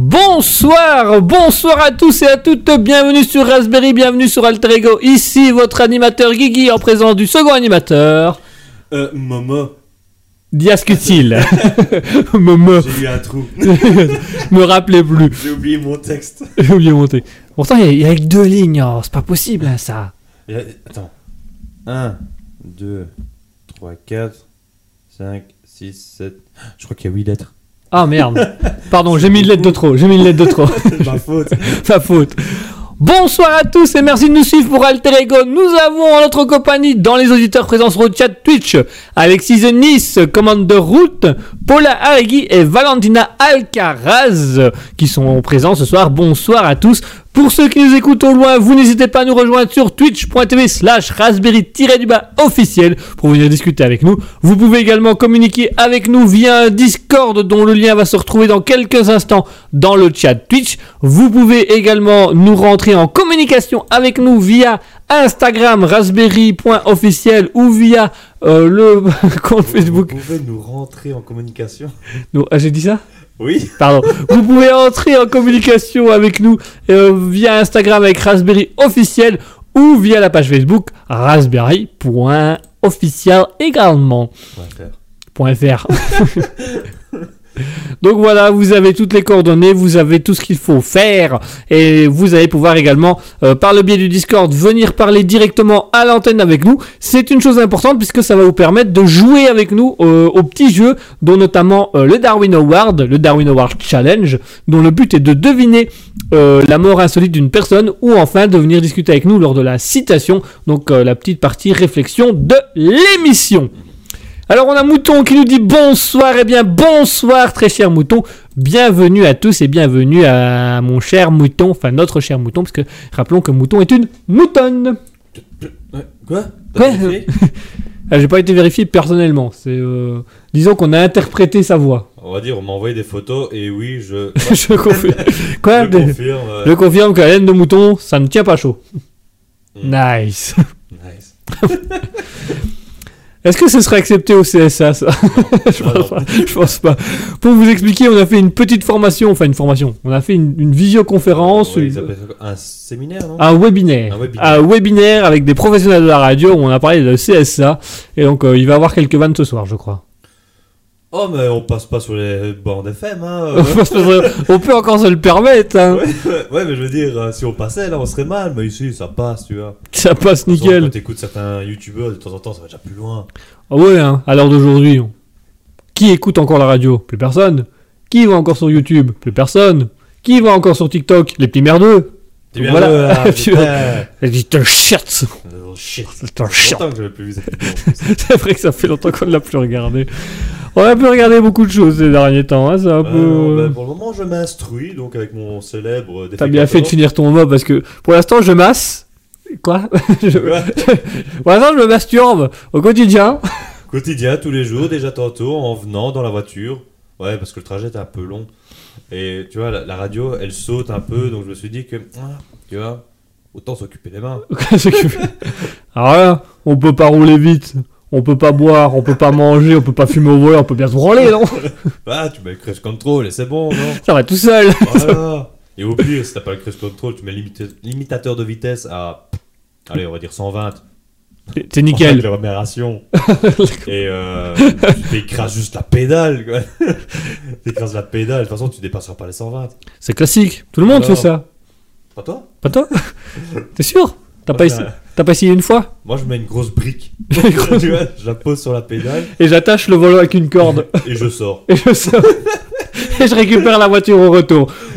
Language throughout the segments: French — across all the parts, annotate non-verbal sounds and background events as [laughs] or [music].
Bonsoir, bonsoir à tous et à toutes, bienvenue sur Raspberry, bienvenue sur Alter Ego, ici votre animateur Guigui en présence du second animateur, Euh, Momo, Diascutil. [laughs] me, j'ai eu un trou. [laughs] me rappelez plus, j'ai oublié mon texte. [laughs] j'ai oublié de monter. Pourtant il y a- que deux lignes, oh, c'est pas possible hein, ça. Attends. 1, 2, 3, 4, 5, 6, 7. Je crois qu'il y a 8 lettres. Ah merde, pardon, j'ai mis une lettre de trop, j'ai mis une lettre de trop. [laughs] Ma faute. [laughs] Sa faute. Bonsoir à tous et merci de nous suivre pour Alter Ego. Nous avons en notre compagnie dans les auditeurs présents sur le chat Twitch Alexis Nice, Commander Route, Paula Arregui et Valentina Alcaraz qui sont présents ce soir. Bonsoir à tous. Pour ceux qui nous écoutent au loin, vous n'hésitez pas à nous rejoindre sur twitch.tv slash raspberry-du-bas officiel pour venir discuter avec nous. Vous pouvez également communiquer avec nous via un Discord dont le lien va se retrouver dans quelques instants dans le chat Twitch. Vous pouvez également nous rentrer en communication avec nous via Instagram raspberry.officiel ou via euh, le [laughs] compte Facebook. Vous pouvez nous rentrer en communication ah, j'ai dit ça? Oui. Pardon. Vous pouvez entrer en communication avec nous euh, via Instagram avec Raspberry officiel ou via la page Facebook raspberry.officiel également. On va faire. .fr. Donc voilà, vous avez toutes les coordonnées, vous avez tout ce qu'il faut faire et vous allez pouvoir également, euh, par le biais du Discord, venir parler directement à l'antenne avec nous. C'est une chose importante puisque ça va vous permettre de jouer avec nous euh, aux petits jeux, dont notamment euh, le Darwin Award, le Darwin Award Challenge, dont le but est de deviner la mort insolite d'une personne ou enfin de venir discuter avec nous lors de la citation, donc la petite partie réflexion de l'émission. Alors on a Mouton qui nous dit bonsoir, et bien bonsoir très cher Mouton, bienvenue à tous et bienvenue à mon cher Mouton, enfin notre cher Mouton, parce que rappelons que Mouton est une moutonne. Quoi? Ah, J'ai pas été vérifié personnellement, c'est euh, disons qu'on a interprété sa voix. On va dire, on m'a envoyé des photos et oui, je. [laughs] je confirme. Quoi? Je confirme. euh, Je confirme que la laine de mouton, ça ne tient pas chaud. Mm. Nice. Nice. [laughs] Est-ce que ce serait accepté au CSA ça [laughs] je, pense non. pas, je pense pas. Pour vous expliquer, on a fait une petite formation, enfin une formation. On a fait une, une visioconférence, Ouais, une- Un séminaire, non? Un webinaire. Un webinaire. Un webinaire avec des professionnels de la radio où on a parlé de CSA. Et donc euh, il va y avoir quelques vannes ce soir, je crois. Oh, mais on passe pas sur les bandes FM, hein. [laughs] on peut encore se le permettre. hein. [laughs] Ouais, mais je veux dire, euh, si on passait là, on serait mal, mais ici, ça passe, tu vois. Ça passe nickel. t'écoutes certains youtubeurs, de temps en temps, ça va déjà plus loin. Ah ouais, hein, à l'heure d'aujourd'hui. on- Qui écoute encore la radio? Plus personne. Qui va encore sur YouTube? Plus personne. Qui va encore sur TikTok? Les petits merdeux. T'es bien Voilà. là, là, [laughs] Tu putain. Dit te shit. C'est vrai que ça fait longtemps qu'on ne l'a plus regardé. On a pu regarder beaucoup de choses ces derniers temps. Hein, un Euh, peu. euh, bah, pour le moment, je m'instruis, donc avec mon célèbre T'as bien fait de finir ton mot parce que pour l'instant je masse. Quoi? [laughs] Je-. [laughs] Pour l'instant je me masturbe au quotidien. Quotidien, tous les jours, déjà tantôt, en venant dans la voiture. Ouais, parce que le trajet est un peu long. Et tu vois, la, la radio, elle saute un peu, donc je me suis dit que, ah, tu vois, autant s'occuper les mains. [laughs] Alors là, on peut pas rouler vite. On peut pas boire, on peut pas manger, on peut pas fumer au volant, on peut bien se branler, non [laughs] Ah, tu mets le cruise control et c'est bon, non Ça va tout seul. Voilà. Et au pire, si t'as pas le cruise control, tu mets limita- limitateur de vitesse à, allez, on va dire 120. C'est nickel. [laughs] Et euh, tu t'écrases juste la pédale, quoi. t'écrases la pédale. De toute façon, tu dépasseras pas les 120. C'est classique. Tout le monde Alors. fait ça. Pas toi Pas toi [laughs] T'es sûr T'as pas, essayé- pas essayé une fois Moi, je mets une grosse brique. [laughs] tu vois, je la pose sur la pédale Et j'attache le volant avec une corde. et je sors. Et je sors. Et je récupère la voiture au retour. [laughs]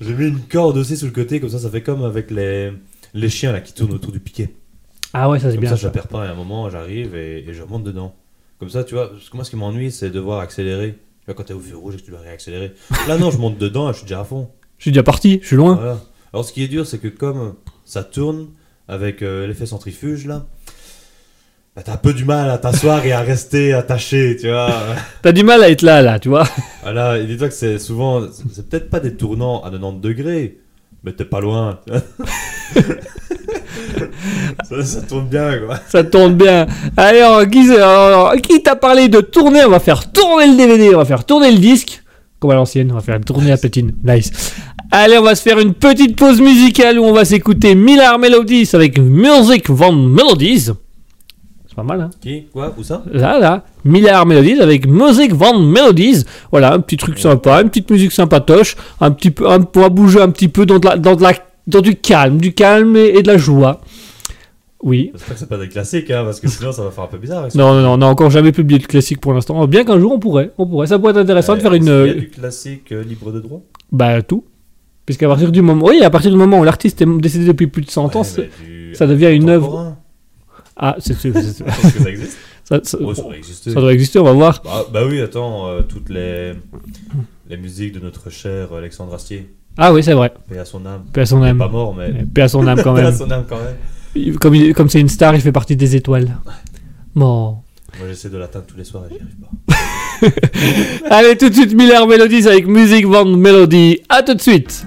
J'ai mis une corde aussi sur le côté, comme ça, ça fait comme avec les, les chiens là qui tournent autour du piquet. Ah ouais, ça c'est Comme bien. ça, je la perds pas. Et à un moment, j'arrive et, et je monte dedans. Comme ça, tu vois, parce que moi, ce qui m'ennuie, c'est devoir accélérer. Tu vois, quand t'es au feu rouge et que tu dois réaccélérer. Là, non, je monte dedans et je suis déjà à fond. Je suis déjà parti, je suis loin. Voilà. Alors, ce qui est dur, c'est que comme ça tourne avec euh, l'effet centrifuge là, bah, t'as un peu du mal à t'asseoir et à rester attaché, tu vois. [laughs] T'as du mal à être là, là, tu vois. Voilà, et dis-toi que c'est souvent, c'est- peut-être pas des tournants à 90 degrés, mais t'es pas loin. [laughs] ça, ça tourne bien, quoi. Ça tourne bien. Allez, alors, qui, alors, qui t'a parlé de tourner? On va faire tourner le DVD, on va faire tourner le disque. Comme à l'ancienne, on va faire tourner la platine. Nice. Allez, on va se faire une petite pause musicale où on va s'écouter Miller Melodies avec Music Van Melodies. C'est pas mal, hein Qui? Quoi? Où ça? Là, là, Miller Melodies avec Music Van Melodies. Voilà, un petit truc sympa, une petite musique sympatoche, un petit peu, un, va bouger un petit peu dans, de la, dans, de la, dans du calme, du calme et, et de la joie. Oui. J'espère que c'est pas des classiques, hein, parce que sinon ça va faire un peu bizarre. Non, non, non, on n'a encore jamais publié de classique pour l'instant. Bien qu'un jour on pourrait, on pourrait. Ça pourrait être intéressant de faire une. Euh, qu'il y a du classique euh, libre de droit? Bah, tout. Puisqu'à partir du moment. Oui, à partir du moment où l'artiste est décédé depuis plus de 100 ans, Ouais, du ça devient une œuvre. Ah, c'est. Est-ce [laughs] que ça existe ça, ça- Ouais, ça doit exister. ça doit exister, on va voir. Bah, bah oui, attends, euh, toutes les, les musiques de notre cher Alexandre Astier, Ah, oui, c'est vrai. paix à son âme. Paix à son Il est âme. pas mort, mais. Paix à son âme quand [laughs] Paix à même. son âme quand même. Comme c'est une star, il fait partie des étoiles. Bon. Moi j'essaie de l'atteindre tous les soirs et j'y arrive pas. [laughs] Allez, tout de suite, Miller Melodies avec Music Van Melody. À tout de suite.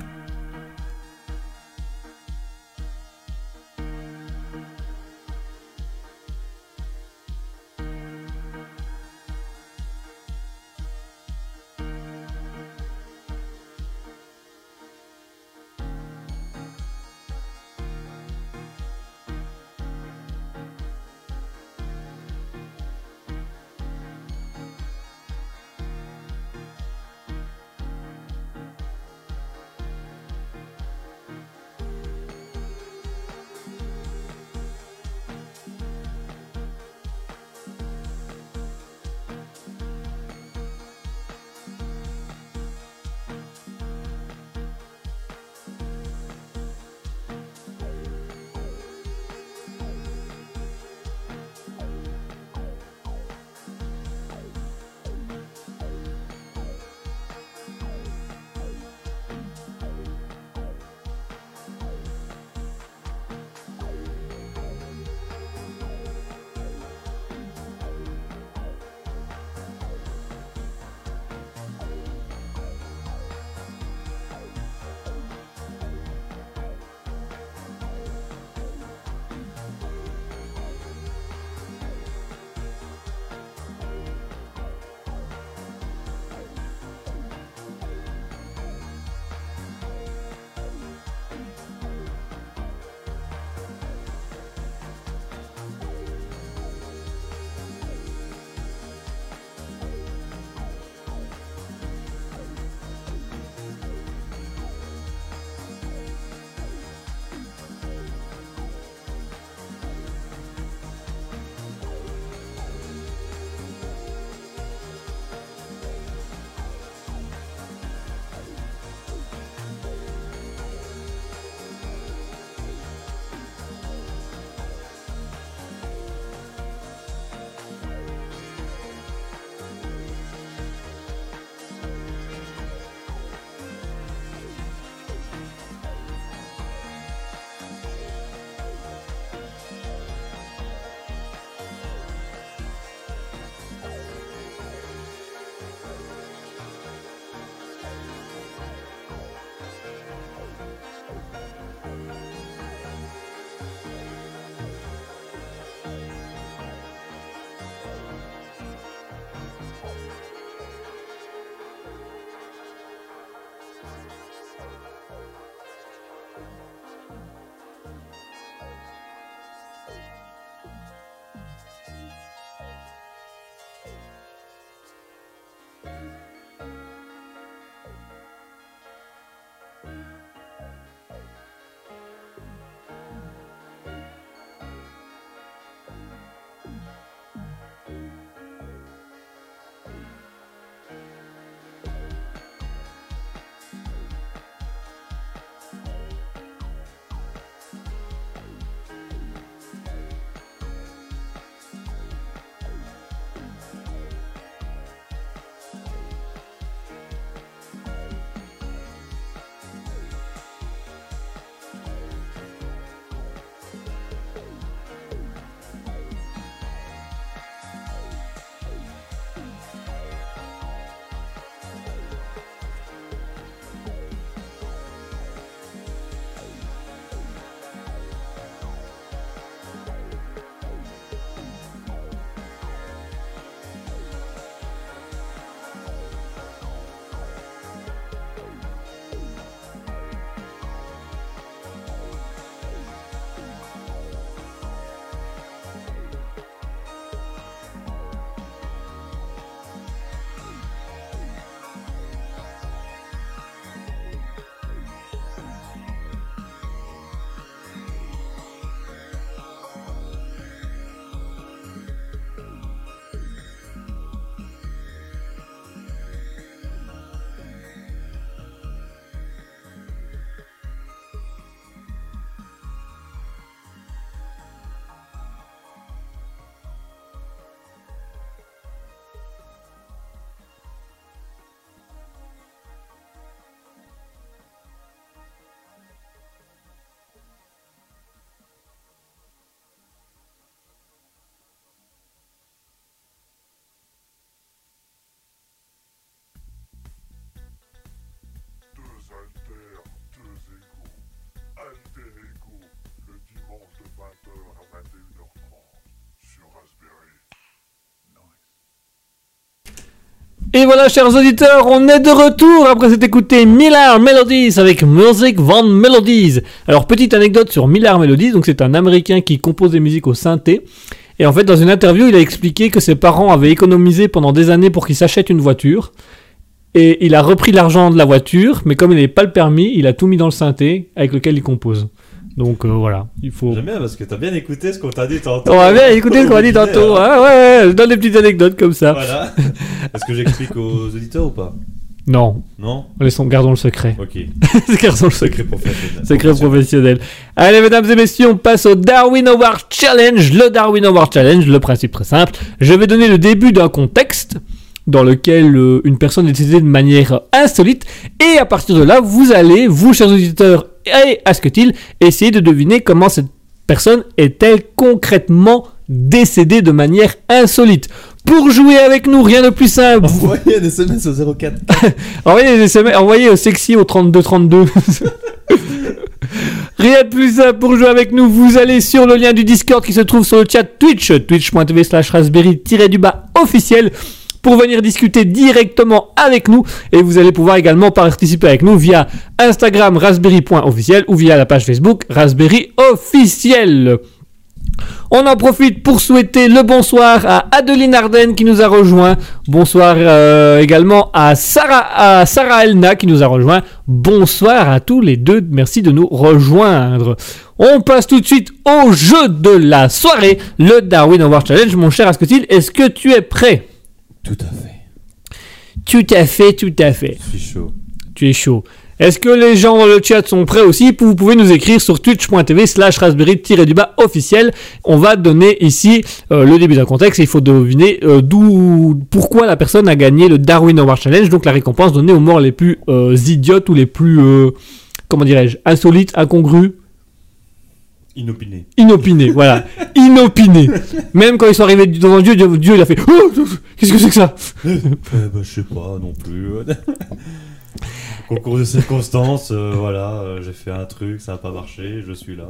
Et voilà, chers auditeurs, on est de retour après s'être écouté Millar Melodies avec Music Van Melodies. Alors, petite anecdote sur Millar Melodies, donc c'est un américain qui compose des musiques au synthé. Et en fait, dans une interview, il a expliqué que ses parents avaient économisé pendant des années pour qu'il s'achète une voiture. Et il a repris l'argent de la voiture, mais comme il n'avait pas le permis, il a tout mis dans le synthé avec lequel il compose. Donc euh, voilà, il faut. J'aime bien parce que t'as bien écouté ce qu'on t'a dit tantôt. On va bien écouter ce qu'on a dit [laughs] tantôt. Hein, ouais, ouais, je donne des petites anecdotes comme ça. Voilà. Est-ce que j'explique aux auditeurs ou pas? Non, Non? Laissons, gardons le secret. Ok. [laughs] gardons le secret. Secret professionnel. Secret professionnel. Allez, mesdames et messieurs, on passe au Darwin Award Challenge. Le Darwin Award Challenge, le principe très simple. Je vais donner le début d'un contexte dans lequel euh, une personne est décédée de manière insolite. Et à partir de là, vous allez, vous, chers auditeurs, et Asketil, essayer de deviner comment cette personne est-elle concrètement décédée de manière insolite. Pour jouer avec nous, rien de plus simple. Envoyez un SMS au 04. [laughs] Envoyez des SMS, envoyez au sexy au 3232. [laughs] Rien de plus simple pour jouer avec nous. Vous allez sur le lien du Discord qui se trouve sur le chat Twitch, twitch.tv slash raspberry-du-bas officiel pour venir discuter directement avec nous et vous allez pouvoir également participer avec nous via Instagram raspberry.officiel ou via la page Facebook raspberry officiel. On en profite pour souhaiter le bonsoir à Adeline Arden qui nous a rejoint. Bonsoir euh, également à Sarah, à Sarah Elna qui nous a rejoint. Bonsoir à tous les deux. Merci de nous rejoindre. On passe tout de suite au jeu de la soirée, le Darwin Award Challenge. Mon cher Asketil, est-ce que tu es prêt? Tout à fait. Tout à fait, tout à fait. Je suis chaud. Tu es chaud. Est-ce que les gens dans le chat sont prêts aussi? Vous pouvez nous écrire sur twitch.tv slash raspberry-du-bas officiel. On va donner ici euh, le début d'un contexte et il faut deviner euh, d'où, pourquoi la personne a gagné le Darwin Award Challenge, donc la récompense donnée aux morts les plus euh, idiotes ou les plus, comment dirais-je, insolites, incongrues, Inopiné. inopinées. voilà, [laughs] inopinées. Même quand ils sont arrivés devant Dieu, Dieu, Dieu, il a fait Oh, Qu'est-ce que c'est que ça? [laughs] Euh, bah, je sais pas non plus. [laughs] Concours de circonstances, euh, voilà, euh, j'ai fait un truc, ça n'a pas marché, je suis là.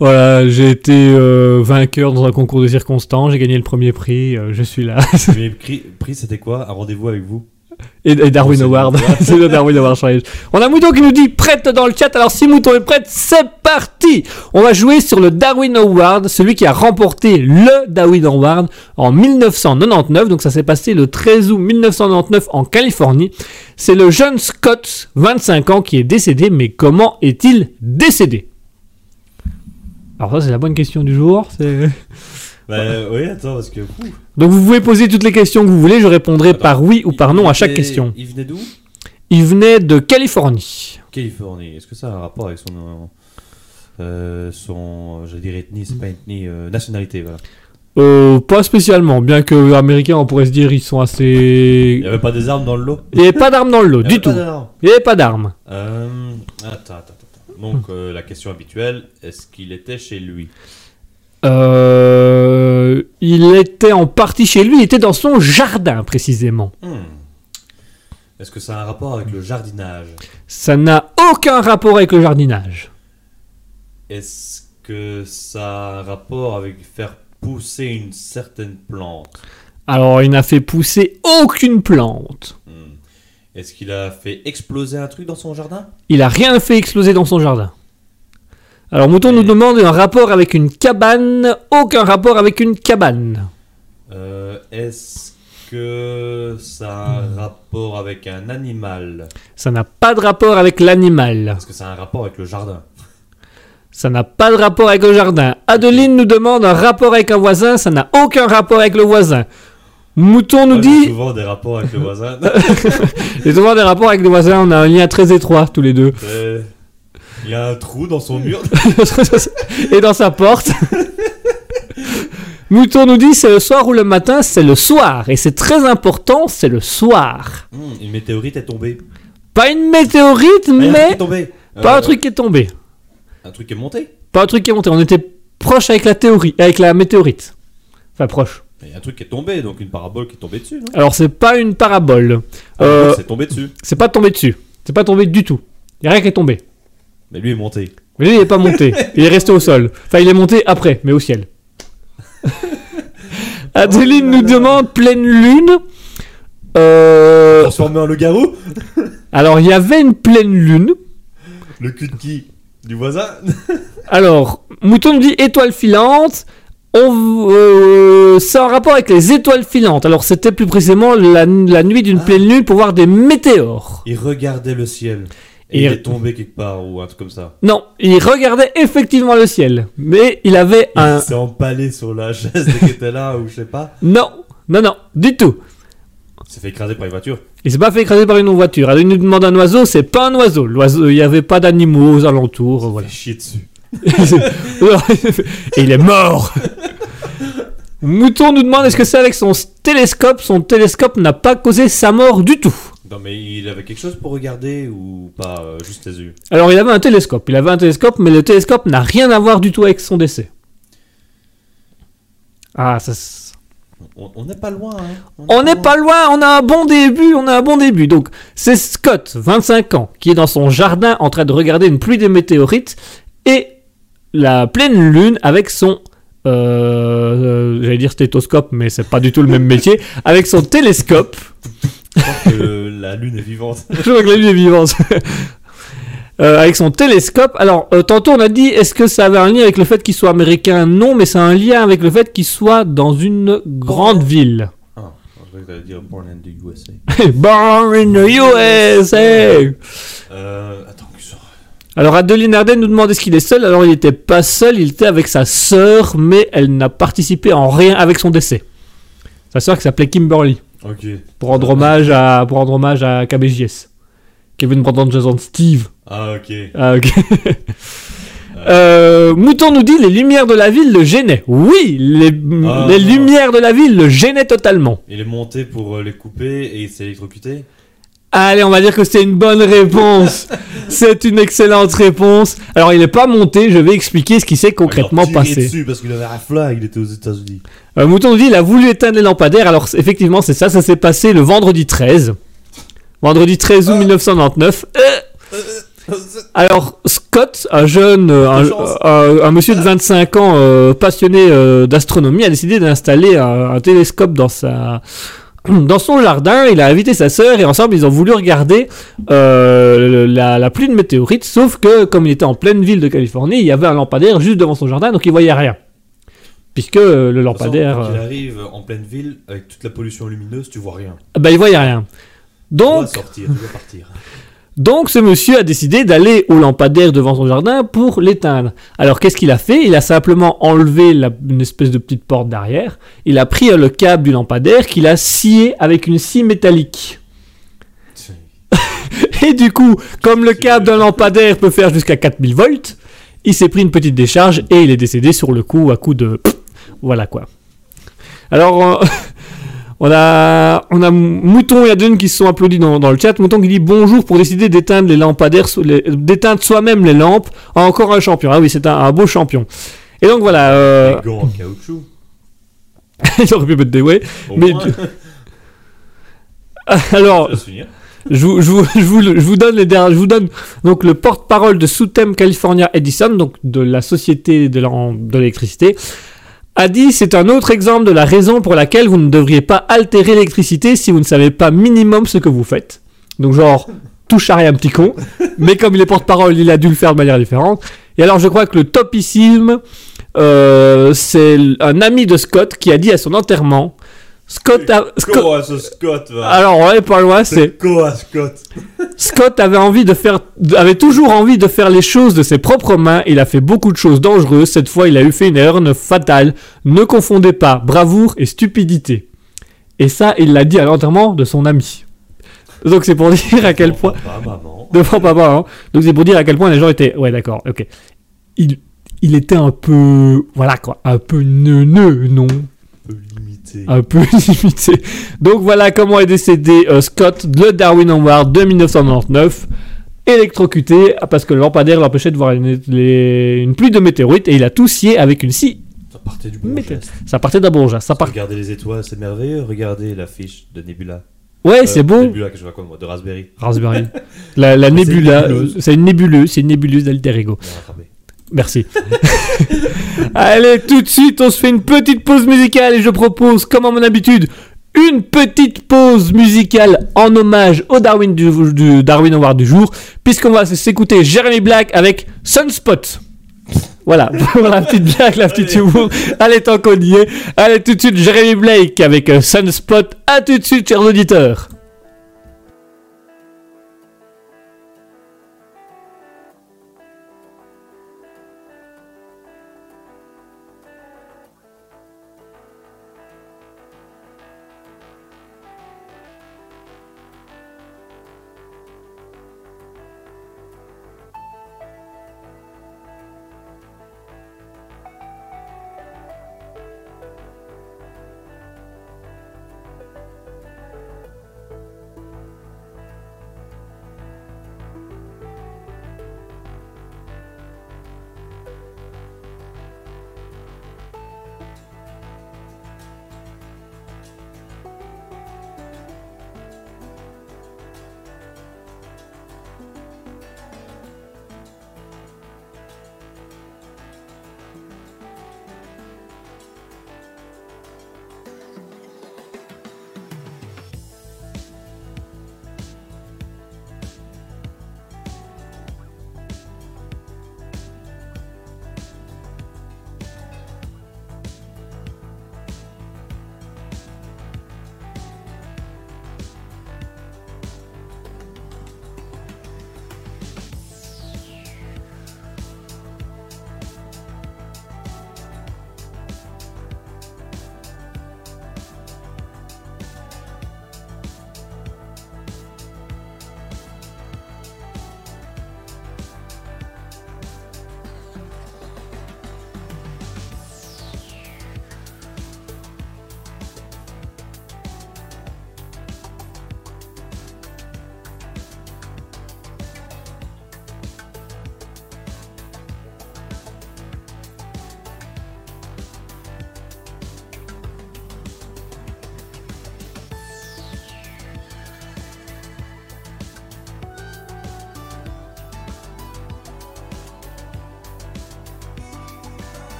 Voilà, j'ai été euh, vainqueur dans un concours de circonstances, j'ai gagné le premier prix, je suis là. Mais prix, prix c'était quoi? Un rendez-vous avec vous? Et, et Darwin Award, c'est le [laughs] Darwin Award Challenge. On a Mouton qui nous dit prête dans le chat. Alors si Mouton est prête, c'est parti. On va jouer sur le Darwin Award, celui qui a remporté le Darwin Award en 1999. Donc ça s'est passé le 13 août 1999 en Californie. C'est le jeune Scott, 25 ans, qui est décédé. Mais comment est-il décédé? Alors ça c'est la bonne question du jour. C'est... Bah oui, attends, parce que. ouh, Donc vous pouvez poser toutes les questions que vous voulez. Je répondrai par oui ou il- par non il à chaque venait- question. Il venait d'où? Il venait de Californie. Californie. Est-ce que ça a un rapport avec son. euh, euh, son. Je dirais ethnie, c'est pas ethnie, euh, nationalité, voilà. Euh, pas spécialement, bien que américains, on pourrait se dire, ils sont Il assez. n'y avait pas des armes dans le lot? Il n'y avait pas d'armes dans le lot, [laughs] Il y du avait pas tout. d'armes. Il n'y avait pas d'armes. Euh, attends, attends, attends. Donc, euh, la question habituelle, est-ce qu'il était chez lui? Euh, il était en partie chez lui, il était dans son jardin précisément. Hmm. Est-ce que ça a un rapport avec le jardinage? Ça n'a aucun rapport avec le jardinage. Est-ce que ça a un rapport avec faire pousser une certaine plante? Alors, il n'a fait pousser aucune plante. Hmm. Est-ce qu'il a fait exploser un truc dans son jardin? Il a rien fait exploser dans son jardin. Alors, Mouton nous demande un rapport avec une cabane. Aucun rapport avec une cabane. Euh, Est-ce que ça a un rapport avec un animal? Ça n'a pas de rapport avec l'animal. Est-ce que ça a un rapport avec le jardin? Ça n'a pas de rapport avec le jardin. Adeline nous demande un rapport avec un voisin. Ça n'a aucun rapport avec le voisin. Mouton nous Moi, j'ai dit, souvent des rapports avec le voisin. [laughs] j'ai souvent des rapports avec le voisin. On a un lien très étroit tous les deux. Euh, Il y a un trou dans son mur. [laughs] Et dans sa porte. Mouton nous dit, c'est le soir ou le matin. C'est le soir. Et c'est très important. C'est le soir. Hmm, une météorite est tombée. Pas une météorite, un truc mais tombé. pas Euh, un truc qui est tombé. Un truc qui est monté. Pas un truc qui est monté. On était proche avec la théorie, avec la météorite. Enfin proche. Il y a un truc qui est tombé, donc une parabole qui est tombée dessus, non? Alors c'est pas une parabole. Ah, Euh, C'est tombé dessus. C'est pas tombé dessus. C'est pas tombé du tout. Il y a rien qui est tombé. Mais lui est monté. Mais lui, il est pas monté. il est resté au sol. Enfin, il est monté après, mais au ciel. [laughs] Adeline nous demande pleine lune. Euh, Transformé en loup-garou alors, il y avait une pleine lune. Le cul de qui? Du voisin? Alors, Mouton nous dit étoile filante. On, euh, c'est en rapport avec les étoiles filantes. Alors, c'était plus précisément la, la nuit d'une Ah. pleine lune pour voir des météores. Il regardait le ciel. Et il est tombé quelque part ou un truc comme ça. Non, il regardait effectivement le ciel. Mais il avait un. Il s'est empalé sur la chaise qu'il était là ou je sais pas. [laughs] Non, non, non, du tout. Il s'est fait écraser par une voiture. Il s'est pas fait écraser par une voiture. Il nous demande un oiseau, c'est pas un oiseau. L'oiseau, il n'y avait pas d'animaux aux alentours. Il Voilà. fait chier dessus. Et [laughs] il est mort. Mouton nous demande est-ce que c'est avec son télescope? Son télescope n'a pas causé sa mort du tout. Non mais il avait quelque chose pour regarder ou pas euh, juste les yeux? Alors il avait un télescope, il avait un télescope, mais le télescope n'a rien à voir du tout avec son décès. Ah, ça. on n'est pas loin hein. On n'est pas loin, on a un bon début, on a un bon début. Donc c'est Scott, 25 ans, qui est dans son jardin en train de regarder une pluie de météorites et la pleine lune avec son, euh, euh, j'allais dire stéthoscope, mais c'est pas du tout le même métier, avec son télescope. [laughs] [laughs] Je crois que la lune est vivante. Je vois que la lune est vivante. Euh, avec son télescope. Alors, euh, tantôt on a dit, est-ce que ça avait un lien avec le fait qu'il soit américain? Non, mais c'est un lien avec le fait qu'il soit dans une grande ville. Ah, je croyais que dire Born in the USA. [laughs] Born in the USA Euh, attends, que ça... Alors, Adeline Arden nous demande est-ce qu'il est seul Alors, il n'était pas seul, il était avec sa sœur, mais elle n'a participé en rien avec son décès. Sa sœur qui s'appelait Kimberly, Ok. pour rendre hommage à, pour rendre hommage à KBJS. Kevin Brandon Jason Steve. Ah ok. Ah, ok. [laughs] Euh, Mouton nous dit les lumières de la ville le gênaient. Oui, les, Ah. les lumières de la ville le gênaient totalement. Il est monté pour euh, les couper et il s'est électrocuté Allez, on va dire que c'est une bonne réponse. [laughs] c'est une excellente réponse. Alors, il n'est pas monté, je vais expliquer ce qui s'est concrètement Il a tiré passé. dessus parce qu'il avait un flag, il était aux États-Unis. Euh, Mouton nous dit il a voulu éteindre les lampadaires. Alors, effectivement, c'est ça, ça s'est passé le vendredi 13. Vendredi 13 août Ah. 1999. Euh, Alors, Scott, un jeune, euh, un, monsieur de 25 ans euh, passionné euh, d'astronomie, a décidé d'installer un, un télescope dans sa [clears throat] dans son jardin. Il a invité sa sœur et ensemble ils ont voulu regarder euh, la, la pluie de météorites. Sauf que comme il était en pleine ville de Californie, il y avait un lampadaire juste devant son jardin, donc il voyait rien. Puisque euh, le façon, lampadaire, quand il euh, arrive en pleine ville avec toute la pollution lumineuse, tu vois rien. bah il voyait rien. Tu dois Donc, sortir, tu dois partir. [laughs] Donc ce monsieur a décidé d'aller au lampadaire devant son jardin pour l'éteindre. Alors qu'est-ce qu'il a fait? Il a simplement enlevé la- une espèce de petite porte derrière. Il a pris le câble du lampadaire qu'il a scié avec une scie métallique. Et du coup, comme le câble d'un lampadaire peut faire jusqu'à 4000 volts, il s'est pris une petite décharge et il est décédé sur le coup à coup de... Voilà quoi. Alors, euh, [laughs] on a, on a Mouton et Aden qui se sont applaudis dans, dans le chat. Mouton qui dit bonjour pour décider d'éteindre les lampadaires, d'éteindre soi-même les lampes. Encore un champion. Ah oui, c'est un, un beau champion. Et donc voilà. Euh, gants en caoutchouc. [laughs] il aurait pu mettre des ouais. Au Mais moins, [laughs] Alors, je vous, je, vous, [laughs] je, vous, je vous donne les derniers, je vous donne donc le porte-parole de Southern California Edison, donc de la société de l'électricité, a dit c'est un autre exemple de la raison pour laquelle vous ne devriez pas altérer l'électricité si vous ne savez pas minimum ce que vous faites. Donc genre touche à rien petit con, mais comme il est porte-parole, il a dû le faire de manière différente. Et alors je crois que le topissime, euh, c'est un ami de Scott qui a dit à son enterrement, Scott, a, Scott Quoi, ce Scott va alors ouais, pas loin, c'est Scott Scott avait envie de faire, avait toujours envie de faire les choses de ses propres mains. Il a fait beaucoup de choses dangereuses. Cette fois, il a eu fait une erreur fatale. Ne confondez pas bravoure et stupidité. Et ça, il l'a dit à l'enterrement de son ami. Donc c'est pour [laughs] dire à quel point Papa, maman. [laughs] devant papa. Hein. Donc c'est pour dire à quel point les gens étaient. Ouais, d'accord. Ok. Il, il était un peu, voilà quoi, un peu neuneux, non? Un peu limité. un peu [laughs] limité. Donc voilà comment est décédé euh, Scott, le Darwin Award de 1999, électrocuté parce que le lampadaire l'empêchait de voir une, les- une pluie de météorites et il a tout scié avec une scie. Ça partait du bon geste. Ça partait d'un bon geste. Ça part... Regardez les étoiles, c'est merveilleux. Regardez l'affiche de Nebula. Ouais, Euh, c'est beau. Nebula, que je quoi, moi, de Raspberry. Raspberry. La, la [laughs] nébula, c'est une nébuleuse, c'est une nébuleuse d'alter ego. Merci. [laughs] Allez, tout de suite, on se fait une petite pause musicale et je propose, comme à mon habitude, une petite pause musicale en hommage au Darwin du, du Darwin Award du jour, puisqu'on va s'écouter Jeremy Black avec Sunspot. Voilà, [laughs] pour la petite blague, la petite humour. Allez, tant qu'on y est. Allez, tout de suite, Jeremy Blake avec Sunspot. À tout de suite, chers auditeurs.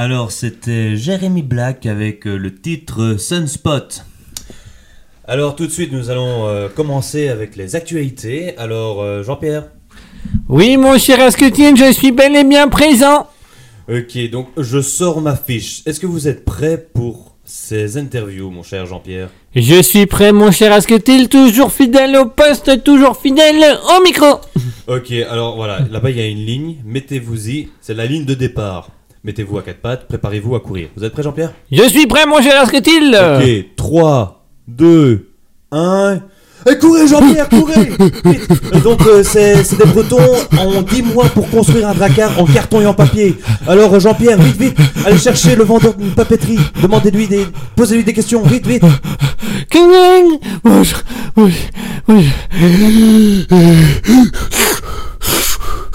Alors, c'était Jeremy Black avec euh, le titre Sunspot. Alors, tout de suite, nous allons euh, commencer avec les actualités. Alors, euh, Jean-Pierre? Oui, mon cher Asketil, je suis bel et bien présent. Ok, donc je sors ma fiche. Est-ce que vous êtes prêt pour ces interviews, mon cher Jean-Pierre? Je suis prêt, mon cher Asketil, toujours fidèle au poste, toujours fidèle au micro. [laughs] Ok, alors voilà, là-bas il y a une ligne, mettez-vous-y, c'est la ligne de départ. Mettez-vous à quatre pattes, préparez-vous à courir. Vous êtes prêt, Jean-Pierre? Je suis prêt, mon cher Asketil. Ok, 3, 2, 1. Et courez, Jean-Pierre, courez. Donc, euh, c'est c'est des Bretons ont 10 mois pour construire un dracard en carton et en papier. Alors, euh, Jean-Pierre, vite, vite, allez chercher le vendeur d'une papeterie. Demandez-lui des. Posez-lui des questions, vite, vite Bonjour.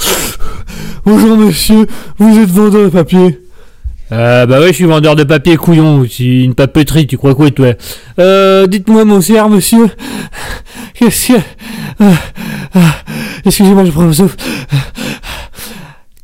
[laughs] Bonjour monsieur, vous êtes vendeur de papier? Euh, bah ouais, je suis vendeur de papier couillon, c'est une papeterie, tu crois quoi toi? Euh, dites-moi mon cher monsieur, qu'est-ce que... euh, euh, Excusez-moi, je prends un souffle.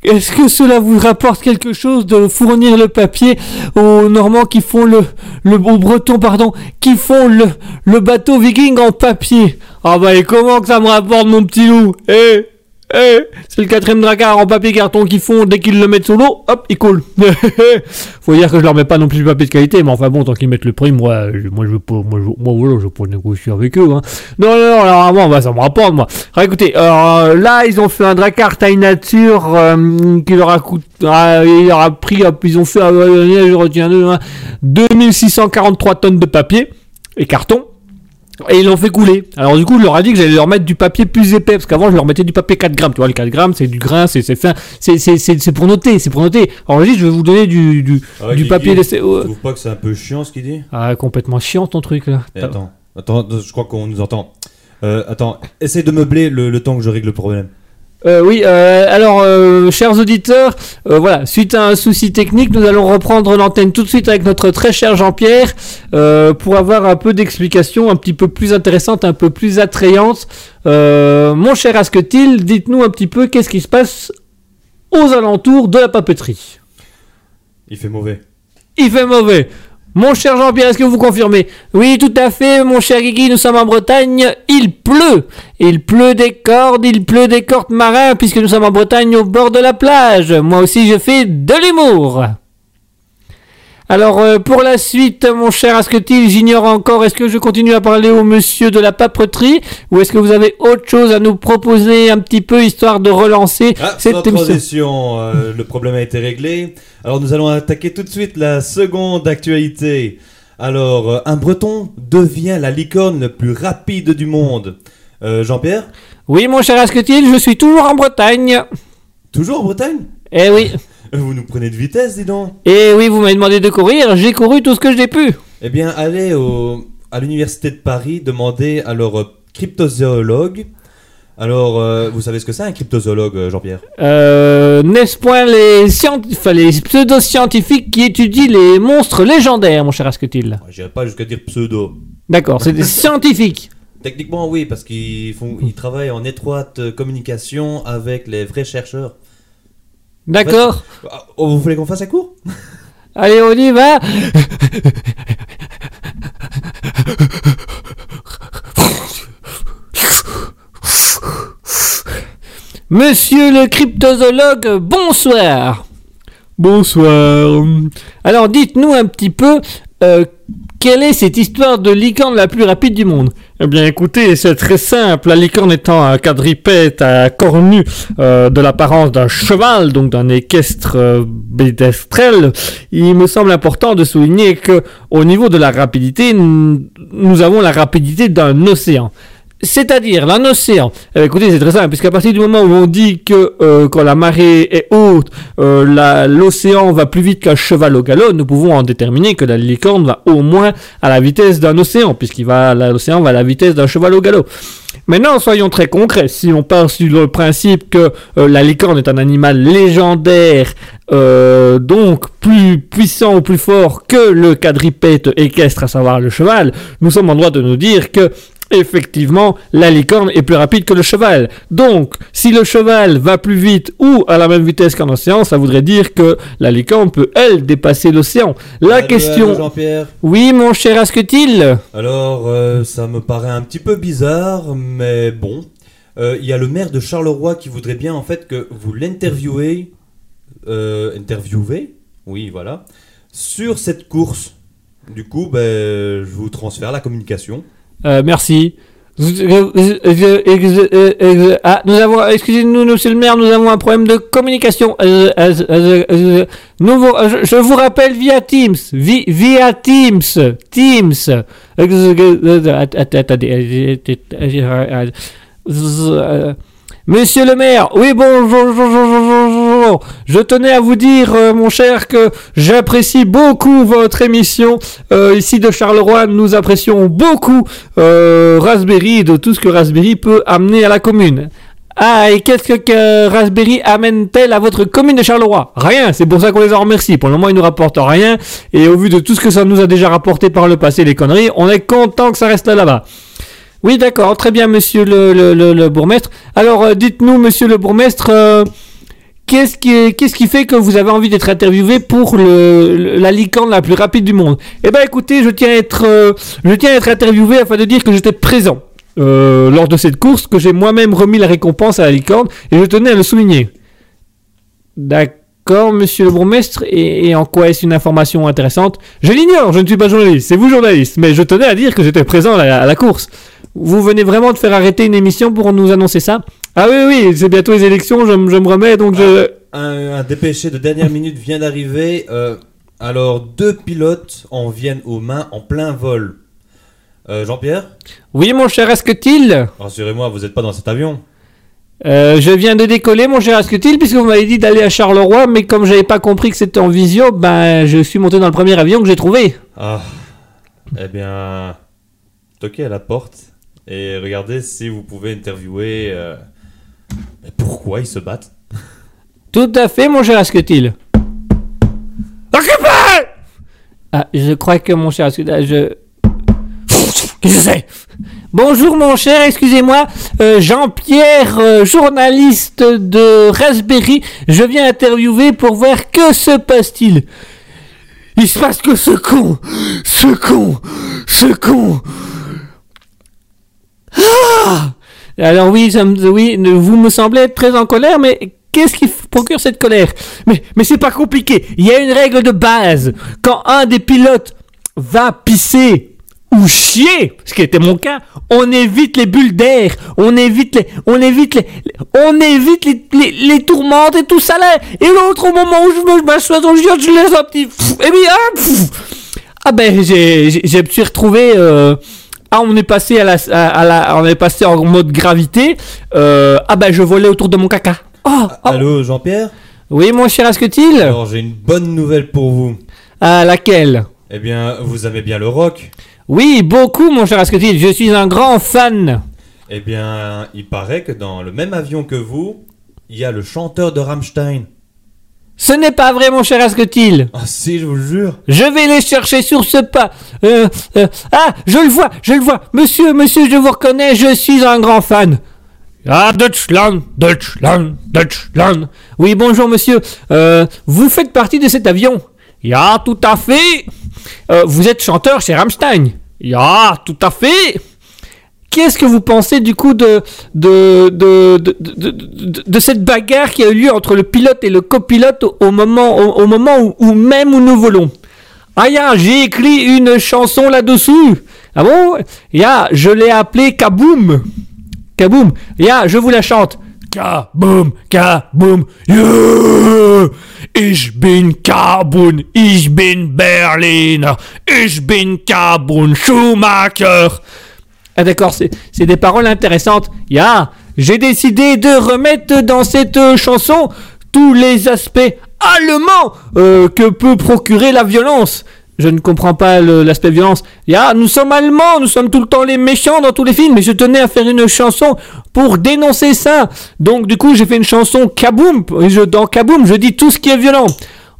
Est-ce que cela vous rapporte quelque chose de fournir le papier aux Normands qui font le, le aux Bretons pardon, qui font le, le bateau viking en papier? Ah bah et comment que ça me rapporte mon petit loup? Eh? Eh, c'est le quatrième dracard en papier carton qu'ils font dès qu'ils le mettent sous l'eau, hop, il coule. [laughs] Faut dire que je leur mets pas non plus du papier de qualité, mais enfin bon, tant qu'ils mettent le prix, moi, je, moi je veux pas, moi, je, moi voilà, je veux pas négocier avec eux. Hein. Non, non, non, alors vraiment, bah, ça me rapporte moi. Alors, écoutez, alors, là ils ont fait un dracard taille nature euh, qui leur a coûté, ah, il leur a pris, ils ont fait, euh, je retiens deux, hein, 2643 tonnes de papier et carton. Et ils l'ont fait couler. Alors du coup, je leur ai dit que j'allais leur mettre du papier plus épais, parce qu'avant, je leur mettais du papier 4 grammes. Tu vois, le 4 grammes, c'est du grain, c'est c'est fin, c'est c'est c'est c'est pour noter, c'est pour noter. Alors je vais vous donner du du, Ah ouais, du papier laissé. Tu trouves pas que c'est un peu chiant ce qu'il dit? Ah, complètement chiant ton truc là. Eh, Attends, attends, je crois qu'on nous entend. Euh, attends, essaye de meubler le, le temps que je règle le problème. Euh, oui, euh, alors, euh, chers auditeurs, euh, voilà, suite à un souci technique, nous allons reprendre l'antenne tout de suite avec notre très cher Jean-Pierre euh, pour avoir un peu d'explications un petit peu plus intéressantes, un peu plus attrayantes. Euh, mon cher Asketil, dites-nous un petit peu qu'est-ce qui se passe aux alentours de la papeterie. Il fait mauvais. Il fait mauvais. Mon cher Jean-Pierre, est-ce que vous confirmez? Oui, tout à fait, mon cher Guigui, nous sommes en Bretagne, il pleut. Il pleut des cordes, il pleut des cordes marins, puisque nous sommes en Bretagne au bord de la plage. Moi aussi, je fais de l'humour. Alors, euh, pour la suite, mon cher Asketil, j'ignore encore, est-ce que je continue à parler au monsieur de la papeterie, ou est-ce que vous avez autre chose à nous proposer un petit peu, histoire de relancer Ah, cette émission transition, euh, le problème a été réglé. Alors nous allons attaquer tout de suite la seconde actualité. Alors, euh, un breton devient la licorne la plus rapide du monde. Euh, Jean-Pierre? Oui, mon cher Asketil, je suis toujours en Bretagne. Toujours en Bretagne? Eh oui. Vous nous prenez de vitesse, dis donc. Et oui, vous m'avez demandé de courir, j'ai couru tout ce que j'ai pu. Eh bien, allez au, à l'université de Paris demander à leur euh, cryptozoologue. Alors, euh, vous savez ce que c'est un cryptozoologue, euh, Jean-Pierre? Euh, n'est-ce point les, les pseudo-scientifiques qui étudient les monstres légendaires, mon cher Asketil? J'irai pas jusqu'à dire pseudo. D'accord, c'est des [laughs] scientifiques. Techniquement, oui, parce qu'ils font, ils travaillent en étroite communication avec les vrais chercheurs. D'accord. Oh, vous voulez qu'on fasse un cours Allez, on y va. Monsieur le cryptozoologue, bonsoir. Bonsoir. Alors dites-nous un petit peu, euh, quelle est cette histoire de licorne la plus rapide du monde? Eh bien écoutez, c'est très simple. La licorne étant un quadripède à corps nus euh, de l'apparence d'un cheval, donc d'un équestre euh, pédestrel, il me semble important de souligner que au niveau de la rapidité, nous avons la rapidité d'un océan. C'est-à-dire, un océan, euh, écoutez, c'est très simple, puisqu'à partir du moment où on dit que euh, quand la marée est haute, euh, l'océan va plus vite qu'un cheval au galop, nous pouvons en déterminer que la licorne va au moins à la vitesse d'un océan, puisqu'il va, l'océan va à la vitesse d'un cheval au galop. Maintenant, soyons très concrets. Si on part sur le principe que euh, la licorne est un animal légendaire, euh, donc plus puissant ou plus fort que le quadripède équestre, à savoir le cheval, nous sommes en droit de nous dire que Effectivement, la licorne est plus rapide que le cheval. Donc, si le cheval va plus vite ou à la même vitesse qu'en océan, ça voudrait dire que la licorne peut, elle, dépasser l'océan. La Allô, question... Oui, mon cher Asketil Alors, euh, ça me paraît un petit peu bizarre, mais bon. Euh, Il y a le maire de Charleroi qui voudrait bien en fait que vous l'interviewez. Euh, interviewez Oui, voilà. Sur cette course. Du coup, ben, je vous transfère la communication. Euh, merci. Ah, nous avons, excusez-nous, monsieur le maire, nous avons un problème de communication. Euh, euh, je, vous rappelle via Teams, vi- via Teams, Teams. Att- att- Attendez, Monsieur le maire, oui bonjour, bonjour, bonjour. Je tenais à vous dire, euh, mon cher, que j'apprécie beaucoup votre émission. Euh, ici de Charleroi, nous apprécions beaucoup euh, Raspberry et de tout ce que Raspberry peut amener à la commune. Ah, et qu'est-ce que, Raspberry amène-t-elle à votre commune de Charleroi? Rien, c'est pour ça qu'on les en remercie. Pour le moment, ils nous rapportent rien. Et au vu de tout ce que ça nous a déjà rapporté par le passé, les conneries, on est content que ça reste là-bas. Oui, d'accord, très bien, monsieur le, bourgmestre. Alors, euh, dites-nous, monsieur le bourgmestre, euh, qu'est-ce qui, fait que vous avez envie d'être interviewé pour la licorne la plus rapide du monde? Eh ben, écoutez, je tiens à être, euh, je tiens à être interviewé afin de dire que j'étais présent lors de cette course, que j'ai moi-même remis la récompense à la licorne, et je tenais à le souligner. D'accord, monsieur le bourgmestre, et, en quoi est-ce une information intéressante? Je l'ignore, je ne suis pas journaliste, c'est vous journaliste, mais je tenais à dire que j'étais présent à la course. Vous venez vraiment de faire arrêter une émission pour nous annoncer ça Ah oui, oui, c'est bientôt les élections, je, me remets, donc je... Un, un dépêché de dernière minute vient d'arriver. euh, alors, deux pilotes en viennent aux mains en plein vol. Euh, Jean-Pierre? Oui, mon cher Asketil Rassurez-moi, vous n'êtes pas dans cet avion. Euh, je viens de décoller, mon cher Asketil, puisque vous m'avez dit d'aller à Charleroi, mais comme j'avais pas compris que c'était en visio, ben je suis monté dans le premier avion que j'ai trouvé. Ah. Eh bien, toquez à la porte et regardez si vous pouvez interviewer. euh, mais pourquoi ils se battent? Tout à fait, mon cher Asketil. Occupé Ah, je crois que mon cher Asketil, je... Qu'est-ce que c'est? Bonjour mon cher, excusez-moi, euh, Jean-Pierre, euh, journaliste de Raspberry, je viens interviewer pour voir que se passe-t-il? Il se passe que ce con, ce con, ce con. Ah Alors oui, me- oui, vous me semblez être très en colère, mais qu'est-ce qui procure cette colère? Mais, mais c'est pas compliqué. Il y a une règle de base. Quand un des pilotes va pisser ou chier, ce qui était mon cas, on évite les bulles d'air, on évite les, on évite les, on évite les, les, tourmentes et tout ça là. Et l'autre, au moment où je me m'assois dans le chiotte, je laisse un petit, pff, et ah, ah ben, j'ai, j'ai, je me suis retrouvé, euh, ah, on est passé à la, à, à la, on est passé en mode gravité. Euh, ah ben, je volais autour de mon caca. Oh, oh. Allô, Jean-Pierre? Oui, mon cher Asketil. Alors, j'ai une bonne nouvelle pour vous. À laquelle? Eh bien, vous aimez bien le rock Oui, beaucoup, mon cher Asketil. Je suis un grand fan. Eh bien, il paraît que dans le même avion que vous, il y a le chanteur de Rammstein. Ce n'est pas vrai, mon cher Asketil. Ah si, je vous le jure. Je vais les chercher sur ce pas. Euh, euh, ah, je le vois, je le vois. Monsieur, monsieur, je vous reconnais, je suis un grand fan. Ah, Deutschland, Deutschland, Deutschland. Oui, bonjour, monsieur. Euh, vous faites partie de cet avion Ya, tout à fait. Euh, vous êtes chanteur chez Rammstein Ya, tout à fait. Qu'est-ce que vous pensez du coup de de, de, de, de, cette bagarre qui a eu lieu entre le pilote et le copilote au, moment, au, moment où, même où nous volons? Ah ya, j'ai écrit une chanson là-dessus. Ah bon? Ya, je l'ai appelée Kaboom. Kaboom. Ya, je vous la chante. Kaboom, Kaboom, yeah. Ich bin Kabun, ich bin Berliner, ich bin Kabun Schumacher. Ah d'accord, c'est des paroles intéressantes. Ya, j'ai décidé de remettre dans cette euh, chanson tous les aspects allemands euh, que peut procurer la violence. Je ne comprends pas l'aspect violence. Ya, nous sommes allemands, nous sommes tout le temps les méchants dans tous les films, et je tenais à faire une chanson pour dénoncer ça. Donc du coup, j'ai fait une chanson Kaboom. Et je, dans Kaboom, je dis tout ce qui est violent.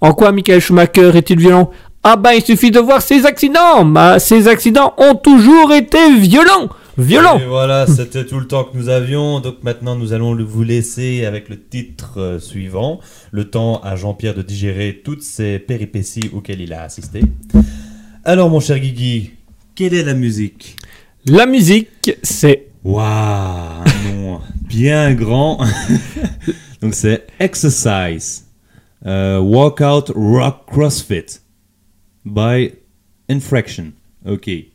En quoi Michael Schumacher est-il violent? Ah bah il suffit de voir ses accidents. Bah, ces accidents ont toujours été violents. violent. Et voilà, c'était tout le temps que nous avions. Donc maintenant, nous allons vous laisser avec le titre euh, suivant. Le temps à Jean-Pierre de digérer toutes ces péripéties auxquelles il a assisté. Alors, mon cher Guigui, quelle est la musique? La musique, c'est Waouh, un nom bien grand. [laughs] Donc c'est Exercise, euh, Walkout Rock CrossFit by Infraction. Ok.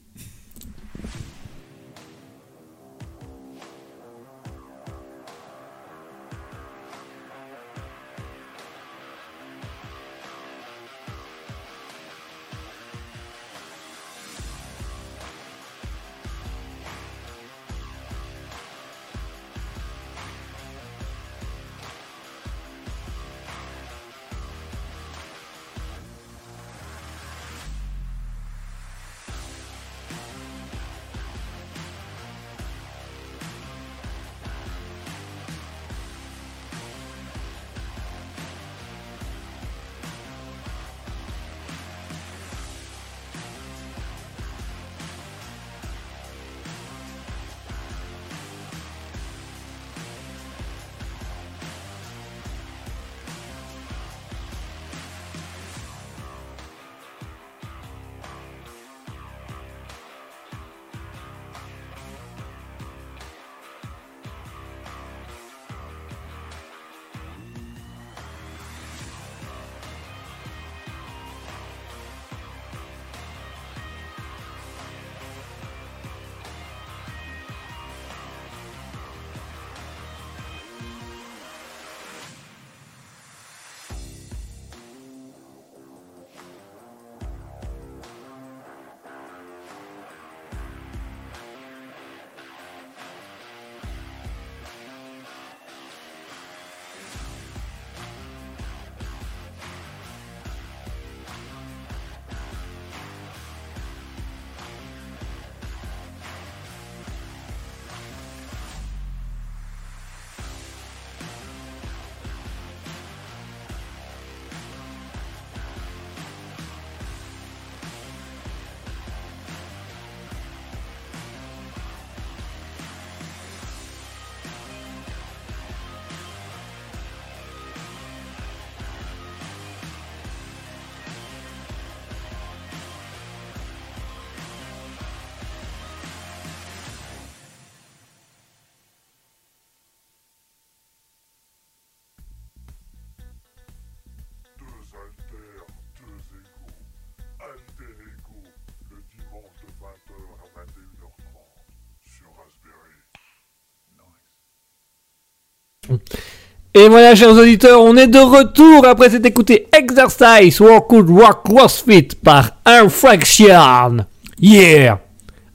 Et voilà, chers auditeurs, on est de retour après s'être écouté Exercise Workout Rock CrossFit par Infraction. Yeah!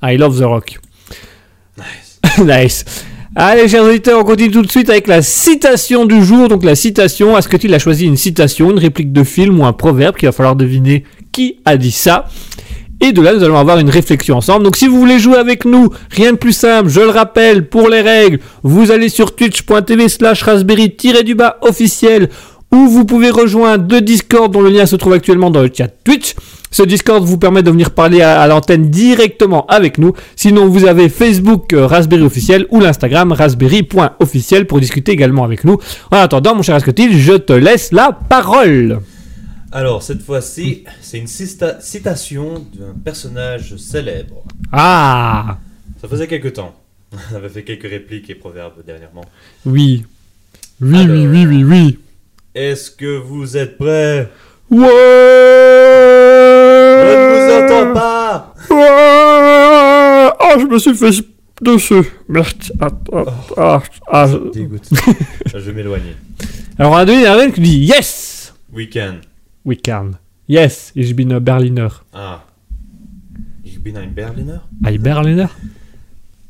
I love the rock. Nice. [laughs] nice. Allez, chers auditeurs, on continue tout de suite avec la citation du jour. Donc, la citation, est-ce que tu as choisi une citation, une réplique de film ou un proverbe? Qu'il va falloir deviner qui a dit ça et de là, nous allons avoir une réflexion ensemble. Donc, si vous voulez jouer avec nous, rien de plus simple, je le rappelle, pour les règles, vous allez sur twitch.tv slash raspberry-du-bas officiel, où vous pouvez rejoindre le Discord dont le lien se trouve actuellement dans le chat Twitch. Ce Discord vous permet de venir parler à, à l'antenne directement avec nous. Sinon, vous avez Facebook euh, Raspberry officiel ou l'Instagram raspberry.officiel pour discuter également avec nous. En attendant, mon cher Ascotil, je te laisse la parole. Alors, cette fois-ci, c'est une cita- citation d'un personnage célèbre. Ah, Ça faisait quelques temps. [laughs] On avait fait quelques répliques et proverbes dernièrement. oui. Oui, Alors. oui, oui, oui, oui. Est-ce que vous êtes prêts? Ouais Je ne vous entends pas Ouais Ah, je me suis fait dessus. Merde. Ah, ah, ah, ah, je- Dégoûte. [laughs] je vais m'éloigner. Alors, on a donné un qui dit Yes Weekend. We can. Yes, ich bin ein Berliner. Ah. Ich bin ein Berliner? Ein Berliner?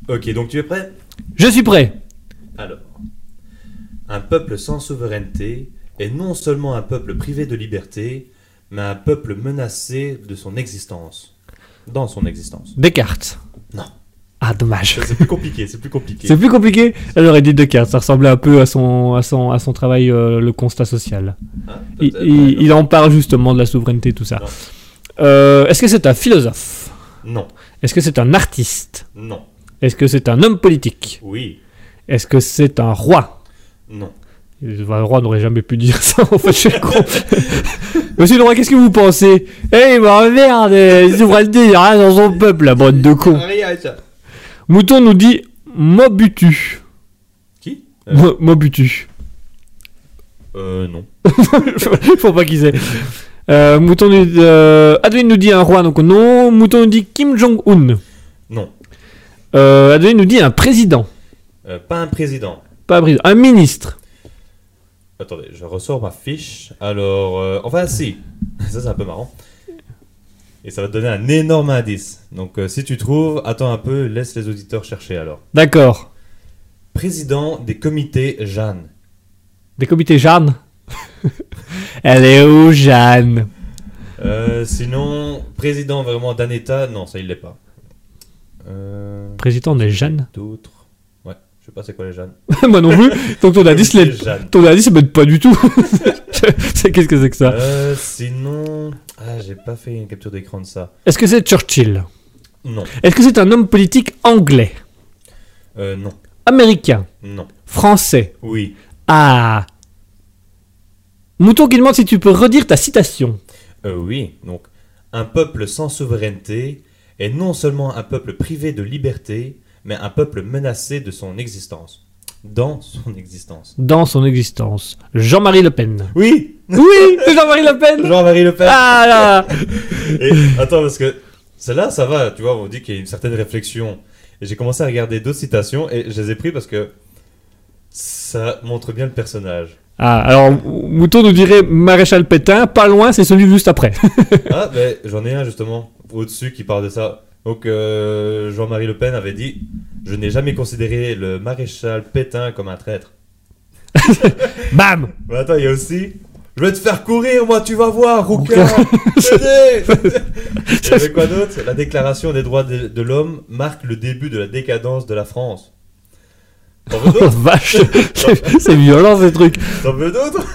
Ok, donc tu es prêt? Je suis prêt. Alors. Un peuple sans souveraineté est non seulement un peuple privé de liberté, mais un peuple menacé de son existence. Dans son existence. Descartes. Non. Ah, dommage. C'est plus compliqué, c'est plus compliqué. C'est plus compliqué J'aurais dit Descartes, ça ressemblait un peu à son, à son, à son travail, euh, le constat social. Hein, Il, en parle justement de la souveraineté, tout ça. Euh, Est-ce que c'est un philosophe? Non, Est-ce que c'est un artiste? Non, Est-ce que c'est un homme politique? Oui. Est-ce que c'est un roi? Non. Le roi n'aurait jamais pu dire ça, en fait, je suis con. [laughs] Monsieur le roi, qu'est-ce que vous pensez? Eh, bah merde, les souverainetés, il y a rien dans son peuple, la bande de cons. Rien, ça. Mouton nous dit Mobutu. Qui? Euh, Mo- Mobutu. euh, non. [laughs] Faut pas qui c'est. Euh, Mouton nous dit, euh, Adeline nous dit un roi, donc non. Mouton nous dit Kim Jong-un. Non. Euh, Adeline nous dit un président. Pas un président. Pas un président, un ministre. Attendez, je ressors ma fiche. Alors, enfin, si. Ça, c'est un peu marrant. Et ça va te donner un énorme indice. Donc, euh, si tu trouves, attends un peu, laisse les auditeurs chercher alors. D'accord. Président des comités Jeanne. Des comités Jeanne. [laughs] Elle est où, Jeanne? Euh, sinon, président vraiment d'un État, non, ça il l'est pas. Euh, Président des Jeanne D'autres. Ouais, je sais pas c'est quoi les Jeanne. [laughs] Moi non plus. Donc ton indice, Jeanne. ton indice, m'aide pas du tout. [laughs] qu'est-ce que c'est que ça? Euh, sinon, ah, j'ai pas fait une capture d'écran de ça. Est-ce que c'est Churchill? Non, Est-ce que c'est un homme politique anglais? Euh, non, Américain? Non. Français? Oui. Ah Mouton qui demande si tu peux redire ta citation. Euh, oui, donc un peuple sans souveraineté est non seulement un peuple privé de liberté, mais un peuple menacé de son existence. Dans son existence. Dans son existence. Jean-Marie Le Pen. Oui Oui, Jean-Marie Le Pen Jean-Marie Le Pen Ah là Et attends, parce que celle-là, ça va, tu vois, on dit qu'il y a une certaine réflexion. Et j'ai commencé à regarder d'autres citations et je les ai pris parce que ça montre bien le personnage. Ah, alors Mouton nous dirait Maréchal Pétain, pas loin, c'est celui juste après. Ah, mais j'en ai un justement au-dessus qui parle de ça. Donc, euh, Jean-Marie Le Pen avait dit Je n'ai jamais considéré le maréchal Pétain comme un traître. [laughs] Bam! Mais attends, il y a aussi Je vais te faire courir, moi, tu vas voir, rouquin. Tenez [laughs] Il y avait quoi d'autre? La déclaration des droits de, de l'homme marque le début de la décadence de la France. T'en veux Oh, d'autres? [laughs] Vache C'est c'est violent ces trucs. T'en veux d'autres?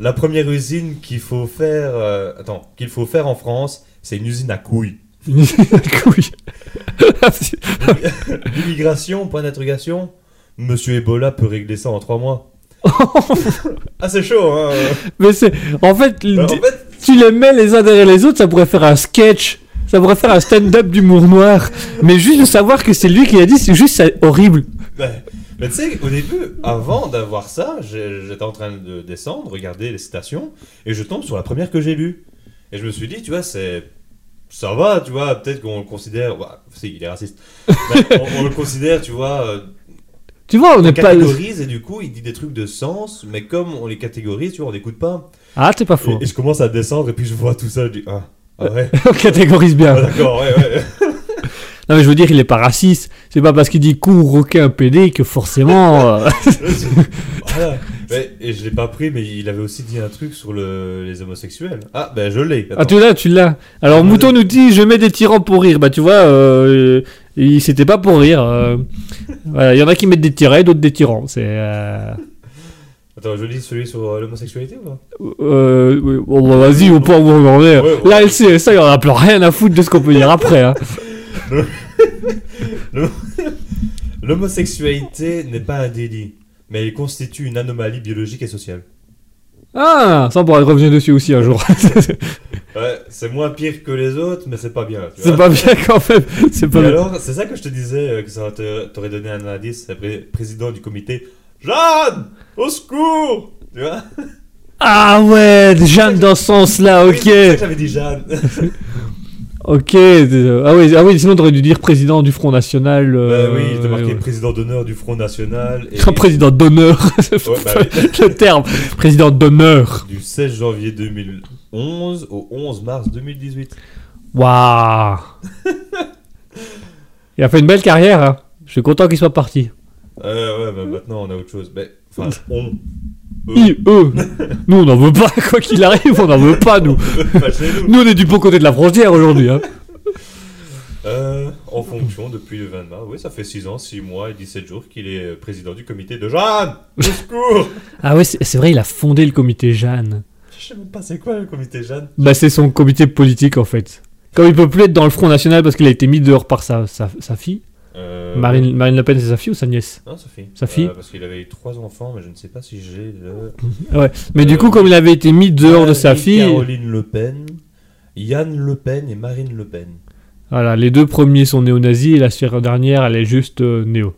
La première usine qu'il faut faire, euh, attends, qu'il faut faire en France, c'est une usine à couilles. Couille. [laughs] L'immigration, point d'interrogation. Monsieur Ebola peut régler ça en trois mois. [laughs] ah, c'est chaud, hein. Mais c'est. En fait, En fait, tu les mets les uns derrière les autres, ça pourrait faire un sketch. Ça pourrait faire un stand-up d'humour noir. Mais juste de savoir que c'est lui qui l'a dit, c'est juste horrible. bah, mais tu sais, au début, avant d'avoir ça, j'étais en train de descendre, regarder les citations, et je tombe sur la première que j'ai lue. Et je me suis dit, tu vois, c'est. Ça va, tu vois, peut-être qu'on le considère. bah, si, il est raciste. Mais [laughs] on, on le considère, tu vois, euh, Tu vois, on n'est pas. catégorise, et du coup, il dit des trucs de sens, mais comme on les catégorise, tu vois, on n'écoute pas. Ah, c'est pas faux. Et, et je commence à descendre, et puis je vois tout ça, je dis, ah, ah ouais. [laughs] On catégorise bien. Ah, d'accord, ouais, ouais. [laughs] Non, mais je veux dire, il est pas raciste. C'est pas parce qu'il dit cours requin PD que forcément. [laughs] euh, voilà. Mais- et je l'ai pas pris, mais il avait aussi dit un truc sur le, les homosexuels. Ah, ben je l'ai. Ah, tu l'as, tu l'as. Alors, Ah, Mouton nous dit Je mets des tyrans pour rire. Bah, tu vois, euh, il- c'était pas pour rire. euh. Voilà, Il y en a qui mettent des tirets, d'autres des tyrans. C'est. euh, Attends, je lis celui sur l'homosexualité ou pas? Euh, oui, bon, bah, vas-y, au point où on en est. Ouais, ouais. Là, elle sait, ça, il en a plus rien à foutre de ce qu'on peut dire après. Hein. L'homosexualité n'est pas un délit, mais elle constitue une anomalie biologique et sociale. Ah, ça, on pourrait revenir dessus aussi un jour. [laughs] Ouais, c'est moins pire que les autres, mais c'est pas bien. c'est pas bien quand même. C'est pas Et bien. alors, c'est ça que je te disais, euh, que ça t'aurait donné un indice, pré- président du comité. Jeanne Au secours Tu vois Ah ouais, Jeanne dans ce sens-là, ok. j'avais dit Jeanne. [laughs] Ok. euh, Ah oui, ah oui, sinon t'aurais dû dire président du Front National. Bah euh, oui, je t'ai marqué ouais. président d'honneur du Front National. [laughs] Et Un président d'honneur. [laughs] Ouais, bah oui. Le terme. Président d'honneur. Du 16 janvier 2011 au 11 mars 2018. Waouh. [laughs] Il a fait une belle carrière. Hein. Je suis content qu'il soit parti. Euh, ouais, bah maintenant on a autre chose. Mais, enfin, on. I, eux. [laughs] Nous, on n'en veut pas. Quoi qu'il arrive, on n'en veut pas, nous. Chez nous. Nous, on est du bon côté de la frontière aujourd'hui. Hein. Euh, en fonction, depuis le 20 mars, oui, ça fait 6 ans, 6 mois et 17 jours qu'il est président du comité de Jeanne Au secours [laughs] Ah ouais, c'est c'est vrai, il a fondé le comité Jeanne. Je sais même pas c'est quoi le comité Jeanne? Bah, c'est son comité politique, en fait. Comme il peut plus être dans le Front National parce qu'il a été mis dehors par sa, sa, sa fille. Euh, Marine, Marine Le Pen, c'est sa fille ou sa nièce Non, sa fille. Sa fille Euh, Parce qu'il avait eu trois enfants, mais je ne sais pas si j'ai le. Ouais. Mais du coup, comme il avait été mis dehors de sa fille, Caroline Le Pen, Yann Le Pen et Marine Le Pen. voilà, les deux premiers sont néo-nazis et la dernière, elle est juste euh, néo.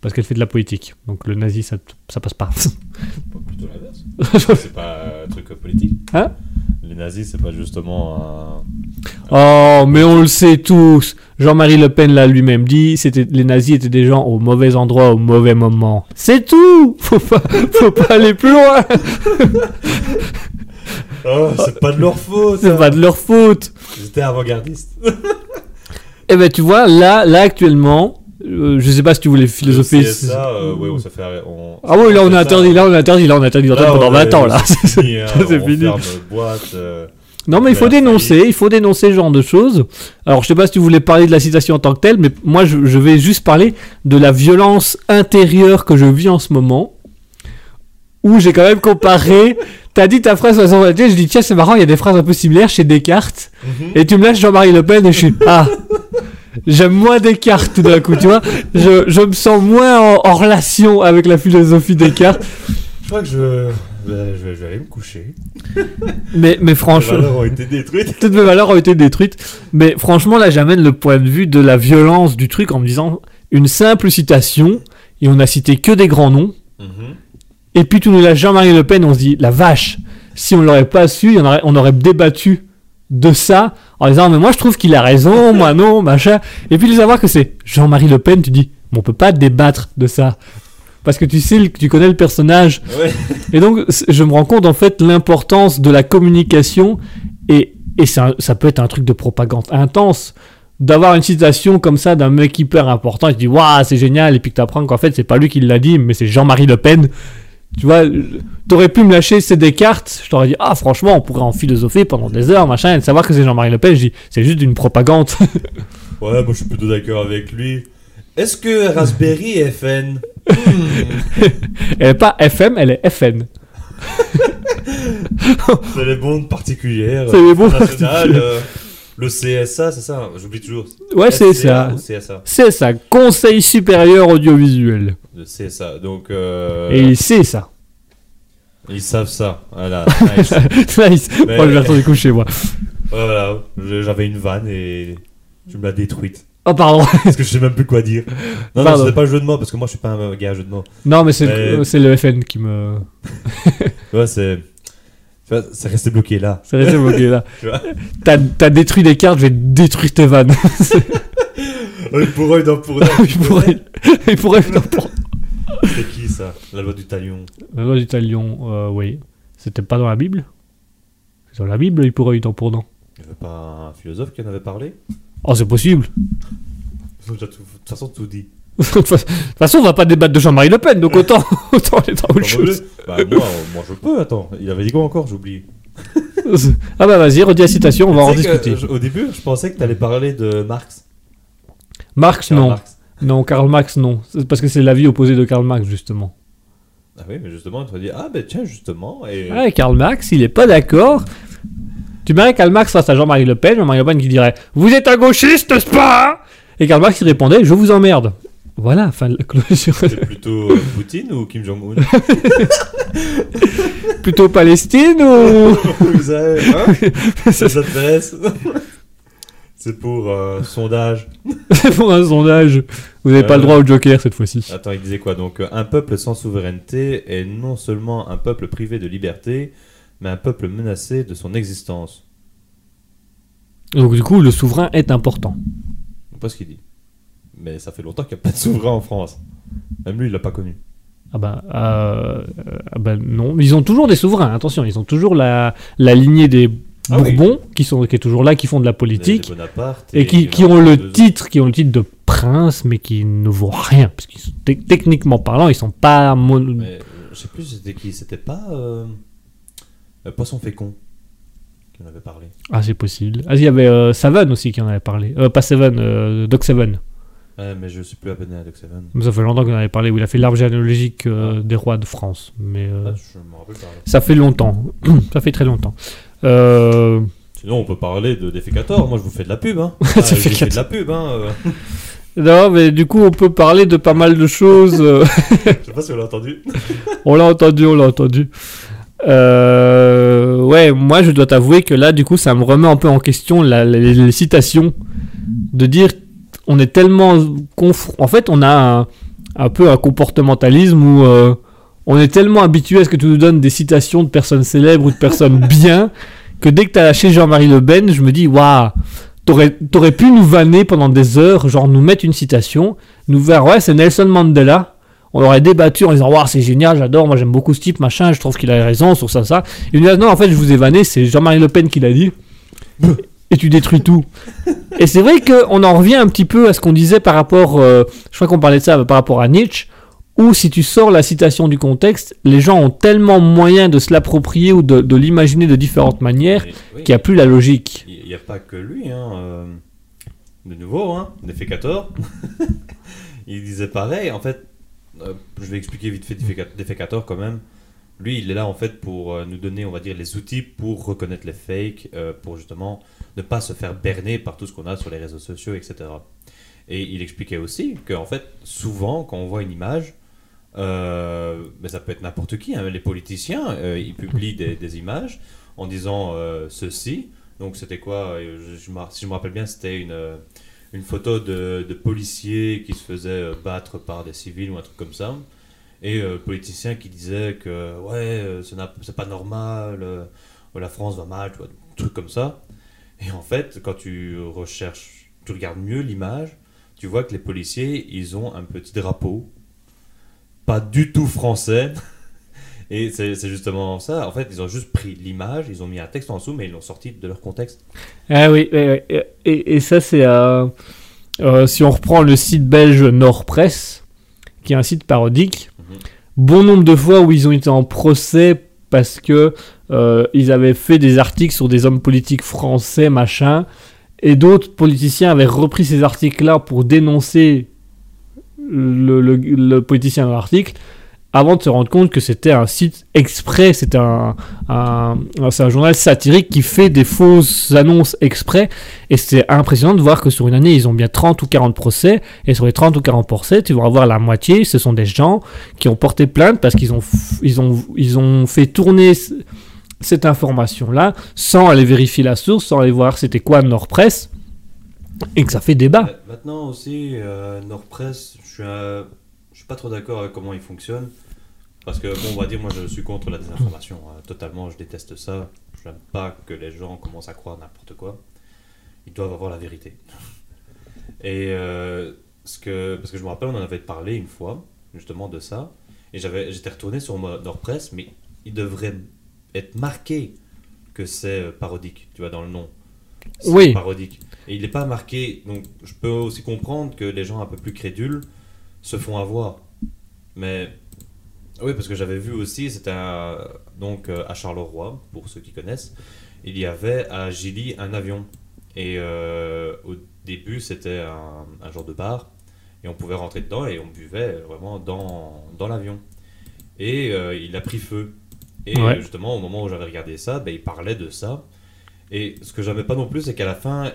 Parce qu'elle fait de la politique. Donc le nazi, ça, ça passe pas. [laughs] Pas plutôt l'inverse. [laughs] c'est pas un truc politique. Hein? Les nazis, c'est pas justement Oh, mais on le sait tous. Jean-Marie Le Pen l'a lui-même dit. C'était les nazis étaient des gens au mauvais endroit au mauvais moment. C'est tout. Faut pas, faut pas aller plus loin. un. [laughs] Oh, c'est pas de leur faute. C'est pas de leur faute. Ils étaient avant-gardistes. Eh ben, tu vois, là, là actuellement, euh, je sais pas si tu voulais philosopher. euh, ouais, on s'est fait. On... Ah oui, là on a interdit, là on a interdit, là on a interdit d'entendre pendant on 20 est- ans là. C'est fini. [laughs] hein, C'est on fini. ferme boîte. euh, Non, mais il faut dénoncer, il faut dénoncer ce genre de choses. Alors, je sais pas si tu voulais parler de la citation en tant que telle, mais moi, je, je vais juste parler de la violence intérieure que je vis en ce moment, où j'ai quand même comparé. [laughs] T'as dit ta phrase 61, je dis tiens, c'est marrant, il y a des phrases un peu similaires chez Descartes, et tu me lâches Jean-Marie Le Pen, et je suis ah. [laughs] J'aime moins Descartes tout d'un coup, tu vois. Je, je me sens moins en, en relation avec la philosophie Descartes. Je crois que je. ben, je, vais, je vais aller me coucher. Mais, mais franchement. valeurs ont été détruites. [laughs] toutes mes valeurs ont été détruites. Mais franchement, là, j'amène le point de vue de la violence du truc en me disant une simple citation, et on a cité que des grands noms, Mhm. et puis tu nous lâches Jean-Marie Le Pen, on se dit, la vache, si on l'aurait pas su, aurait- on aurait débattu de ça en disant, mais moi je trouve qu'il a raison, [laughs] moi non, machin. Et puis de savoir que c'est Jean-Marie Le Pen, tu dis, mais on peut pas débattre de ça. Parce que tu sais, le- tu connais le personnage, Ouais. et donc, je me rends compte en fait l'importance de la communication et, et un- ça peut être un truc de propagande intense d'avoir une citation comme ça d'un mec hyper important et tu dis waouh c'est génial et puis que tu apprends qu'en fait c'est pas lui qui l'a dit mais c'est Jean-Marie Le Pen tu vois t'aurais pu me lâcher ces Descartes je t'aurais dit ah franchement on pourrait en philosopher pendant des heures machin et de savoir que c'est Jean-Marie Le Pen je dis c'est juste une propagande [laughs] Ouais, moi je suis plutôt d'accord avec lui. Est-ce que Raspberry est FN [laughs] elle est pas FM elle est FN [laughs] C'est les bondes particulières. C'est les nationales, particulières. euh, le CSA, c'est ça J'oublie toujours. ouais c'est CSA c'est ça Conseil supérieur audiovisuel Le CSA. Donc, euh, et il sait ça ils savent ça. Voilà. [laughs] nice. nice. Mais- Moi, je vais retourner coucher, moi. voilà. J'avais une vanne et tu me l'as détruite. Oh, pardon. [laughs] Parce que je sais même plus quoi dire. Non, non, Pardon. c'était pas un jeu de mots parce que moi je suis pas un gars à jeu de mots. Non, mais c'est Mais- c'est le FN qui me. [laughs] Ouais, c'est. C'est resté bloqué là. C'est resté bloqué là. [laughs] T'as t'as détruit des cartes, je vais détruire tes vannes. [laughs] Oui, pour eux, non, pour eux. [laughs] non, pour- C'est qui ça? La loi du talion. La loi du talion, euh, oui. C'était pas dans la Bible? C'est dans la Bible, il pourrait être pour non. Il n'y avait pas un philosophe qui en avait parlé? Oh, c'est possible. De toute façon, tout dit. De toute façon, on va pas débattre de Jean-Marie Le Pen, donc autant, [laughs] autant aller dans autre vous chose. Bah, moi, moi, je peux, attends. Il avait dit quoi encore? J'ai oublié. [laughs] Ah bah vas-y, redis la citation, on va en discuter. euh, au début, je pensais que tu allais parler de Marx. Marx, Karl non. Marx. Non, Karl Marx, non. Parce que c'est l'avis opposé de Karl Marx, justement. Ah oui, mais justement, tu vas dire Ah, ben tiens, justement. Et... Ouais, Karl Marx, il est pas d'accord. Tu verrais Karl Marx face à Jean-Marie Le Pen, Jean-Marie Le Pen qui dirait Vous êtes un gauchiste, n'est-ce pas Et Karl Marx il répondait Je vous emmerde. Voilà, fin de la clôture. C'est plutôt euh, Poutine ou Kim Jong-un [laughs] Plutôt Palestine ou? [laughs] Vous savez, hein? [laughs] Ça vous intéresse C'est pour euh, sondage. C'est pour un sondage. Vous n'avez pas Euh. le droit au Joker cette fois-ci. Attends, il disait quoi? Donc, euh, un peuple sans souveraineté est non seulement un peuple privé de liberté, mais un peuple menacé de son existence. Donc du coup, le souverain est important. Je sais pas ce qu'il dit. Mais ça fait longtemps qu'il n'y a pas de souverain en France. Même lui, il l'a pas connu. Ah bah, euh, ah bah non, ils ont toujours des souverains, attention, ils ont toujours la, la lignée des Ah oui. Bourbons qui, sont, qui est toujours là, qui font de la politique. Et qui, qui ont le titre, qui ont le titre de prince, mais qui ne vaut rien, parce qu'ils sont te- techniquement parlant, ils sont pas mon- Mais, euh, je sais plus c'était qui? C'était pas euh, euh, Poisson Fécond qui en avait parlé. Ah, c'est possible. Ah, il y avait euh, Seven aussi qui en avait parlé. Pas Seven, euh, Doc Seven. Ouais, mais je suis plus abonné à Doc Seven. Ça fait longtemps qu'on en avait parlé, où il a fait l'arbre généalogique euh, des rois de France. Mais euh, Ah, je me rappelle pas. ça fait longtemps. [clears throat] ça fait très longtemps. Euh, Sinon, on peut parler de Défécator. Moi, je vous fais de la pub. Hein. [laughs] Défécator. je vous fais de la pub. Hein. euh. [laughs] Non, mais du coup, on peut parler de pas mal de choses. [laughs] Je sais pas si on l'a entendu. on l'a entendu, on l'a entendu. Euh, ouais, moi, je dois t'avouer que là, du coup, ça me remet un peu en question la- les, les citations. De dire, on est tellement. conf- En fait, on a un, un peu un comportementalisme où euh, on est tellement habitué à ce que tu nous donnes des citations de personnes célèbres ou de personnes [laughs] bien que dès que tu as lâché Jean-Marie Le Pen, je me dis, waouh, t'aurais pu nous vanner pendant des heures, genre nous mettre une citation, nous faire, ouais, c'est Nelson Mandela. On aurait débattu en disant, waouh, c'est génial, j'adore, moi j'aime beaucoup ce type, machin, je trouve qu'il a raison sur ça, ça. Et nous dit, non, en fait, je vous ai vanné, c'est Jean-Marie Le Pen qui l'a dit. Et tu détruis tout. Et c'est vrai qu'on en revient un petit peu à ce qu'on disait par rapport, euh, je crois qu'on parlait de ça par rapport à Nietzsche, où si tu sors la citation du contexte, les gens ont tellement moyen de se l'approprier ou de, de l'imaginer de différentes manières oui, qu'il n'y a plus la logique. Il n'y a pas que lui, hein. euh, De nouveau, hein. Defecator. [laughs] il disait pareil. En fait, euh, je vais expliquer vite fait Defeca- Defecator quand même. Lui, il est là en fait pour euh, nous donner, on va dire, les outils pour reconnaître les fakes, euh, pour justement ne pas se faire berner par tout ce qu'on a sur les réseaux sociaux, etc. Et il expliquait aussi qu'en fait, souvent, quand on voit une image, euh, mais ça peut être n'importe qui, hein, les politiciens, ils publient des, images en disant ceci. Donc c'était quoi je, Si je me rappelle bien, c'était une, une photo de, de policiers qui se faisaient battre par des civils ou un truc comme ça. Et euh, le politicien qui disait que ouais, euh, c'est pas normal, euh, la France va mal, tu vois, trucs comme ça. Et en fait, quand tu recherches, tu regardes mieux l'image, tu vois que les policiers, ils ont un petit drapeau, pas du tout français. [laughs] Et c'est justement ça. En fait, ils ont juste pris l'image, ils ont mis un texte en dessous, mais ils l'ont sorti de leur contexte. Ah oui, oui. Et, et ça c'est... euh, si on reprend le site belge Nord Presse, qui est un site parodique. Bon nombre de fois où ils ont été en procès parce que euh, ils avaient fait des articles sur des hommes politiques français, machin, et d'autres politiciens avaient repris ces articles-là pour dénoncer le, le- le politicien dans l'article, avant de se rendre compte que c'était un site exprès, c'était un, un- c'est un journal satirique qui fait des fausses annonces exprès, et c'est impressionnant de voir que sur une année, ils ont bien 30 ou 40 procès, et sur les 30 ou 40 procès, tu vas avoir la moitié, ce sont des gens qui ont porté plainte parce qu'ils ont, ils ont, ils ont fait tourner cette information-là sans aller vérifier la source, sans aller voir c'était quoi Nord Presse, et que ça fait débat. Maintenant aussi, euh, Nordpress, je suis, un- suis pas trop d'accord avec comment il fonctionne. Parce que, bon, on va dire, moi je suis contre la désinformation. hein, totalement, je déteste ça. Je n'aime pas que les gens commencent à croire n'importe quoi. Ils doivent avoir la vérité. [laughs] Et euh, ce que, parce que je me rappelle, on en avait parlé une fois, justement, de ça. Et j'avais, j'étais retourné sur Nordpress, mais il devrait être marqué que c'est euh, parodique, tu vois, dans le nom. Oui. parodique. Et il n'est pas marqué, donc je peux aussi comprendre que les gens un peu plus crédules se font avoir. Mais oui, parce que j'avais vu aussi, c'était un- donc euh, à Charleroi, pour ceux qui connaissent, il y avait à Gilly un avion. Et euh, au début, c'était un, un genre de bar, et on pouvait rentrer dedans et on buvait vraiment dans, dans l'avion. Et euh, il a pris feu. Et Ouais. euh, justement, au moment où j'avais regardé ça, ben, il parlait de ça. Et ce que j'avais pas non plus, c'est qu'à la fin,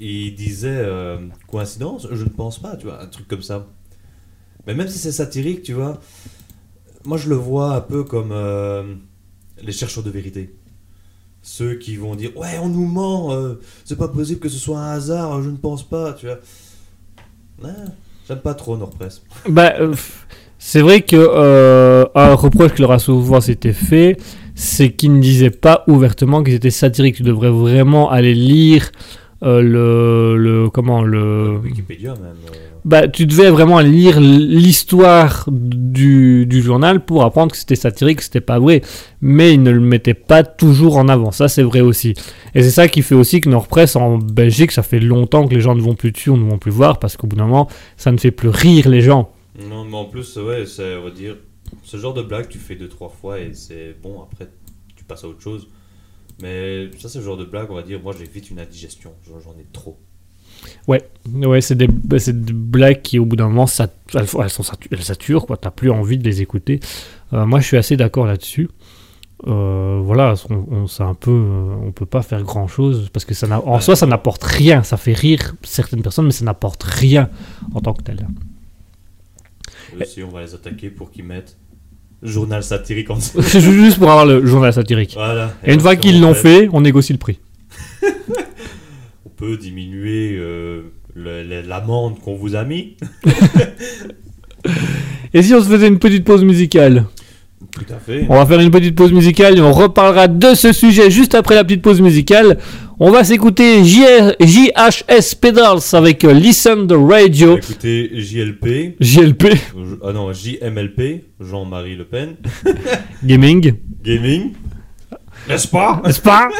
il disait euh, coïncidence, je ne pense pas, tu vois, un truc comme ça. Mais même si c'est satirique, tu vois, moi je le vois un peu comme euh, les chercheurs de vérité. Ceux qui vont dire ouais on nous ment, euh, c'est pas possible que ce soit un hasard, je ne pense pas, tu vois. Ouais, J'aime pas trop Nordpress. Bah, euh, c'est vrai que un reproche qui leur a souvent fait, c'est qu'ils ne disaient pas ouvertement qu'ils étaient satiriques. Tu devrais vraiment aller lire euh, le, le comment le Wikipédia même. euh, bah, tu devais vraiment lire l'histoire du, du journal pour apprendre que c'était satirique, que c'était pas vrai. Mais ils ne le mettaient pas toujours en avant. Ça, c'est vrai aussi. Et c'est ça qui fait aussi que Nordpress en Belgique, ça fait longtemps que les gens ne vont plus dessus, ou ne vont plus voir, parce qu'au bout d'un moment, ça ne fait plus rire les gens. Non, mais en plus, ouais, c'est, on va dire, ce genre de blague, tu fais deux, trois fois et c'est bon, après, tu passes à autre chose. Mais ça, c'est le genre de blague, on va dire, moi, j'ai vite une indigestion, j'en ai trop. Ouais, ouais c'est des, bah, des blagues qui, au bout d'un moment, ça, elles, elles sont elles saturent, quoi. T'as plus envie de les écouter. Euh, moi, je suis assez d'accord là-dessus. euh, voilà, on, on- un peu, euh, on peut pas faire grand chose parce que ça en soi, ça n'apporte rien. Ça fait rire certaines personnes, mais ça n'apporte rien en tant que tel. Eux aussi, on va les attaquer pour qu'ils mettent journal satirique en [laughs] dessous. C'est juste pour avoir le journal satirique. Voilà. Et une fois qu'ils on l'ont fait, on négocie le prix. [laughs] on peut diminuer euh, l'amende qu'on vous a mis. [laughs] Et si on se faisait une petite pause musicale Tout à fait. On va faire une petite pause musicale et on reparlera de ce sujet juste après la petite pause musicale. On va s'écouter JHS Pedals avec euh, Listen the Radio. Écoutez, JLP. JLP euh, Ah non, JMLP. Jean-Marie Le Pen. [laughs] Gaming. Gaming. N'est-ce pas? N'est-ce pas?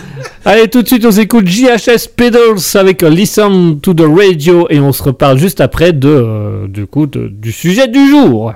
Allez, tout de suite, on s'écoute JHS Pedals avec euh, Listen to the Radio et on se reparle juste après de, euh, du, coup, de- du sujet du jour.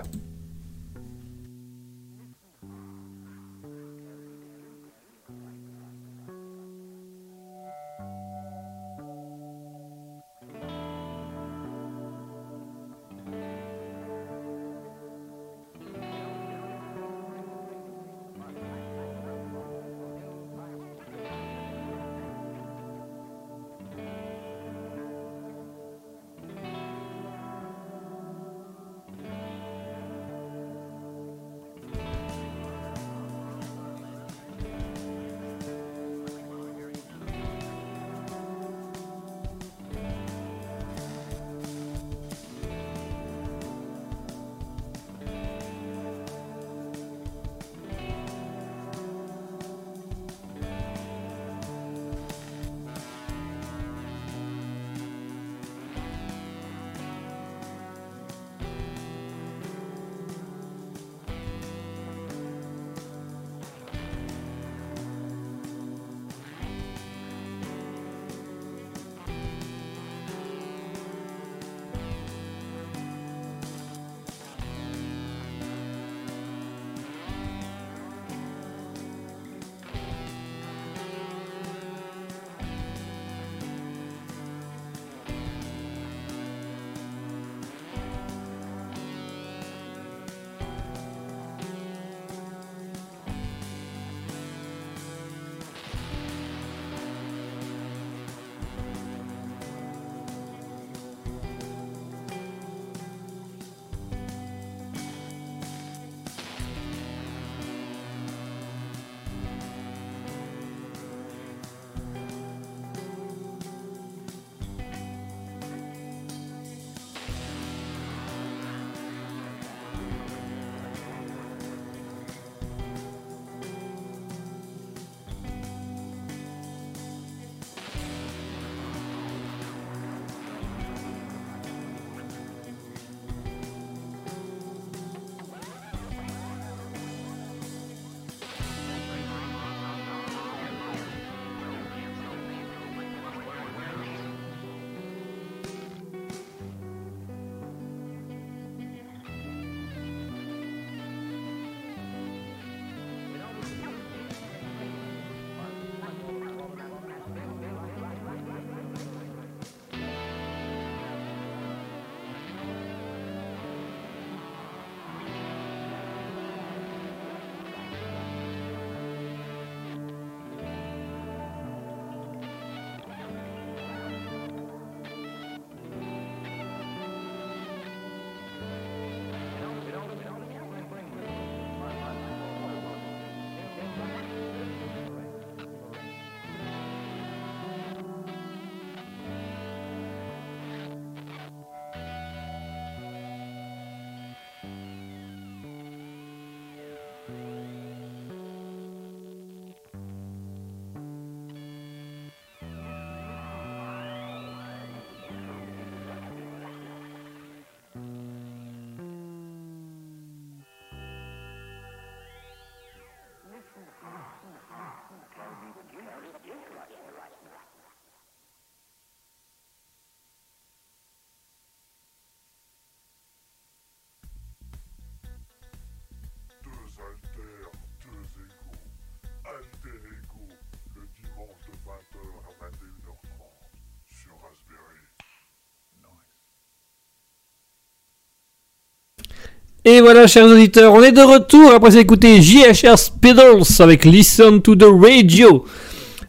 Et voilà, chers auditeurs, on est de retour après écouté JHR Spiddles avec Listen to the Radio.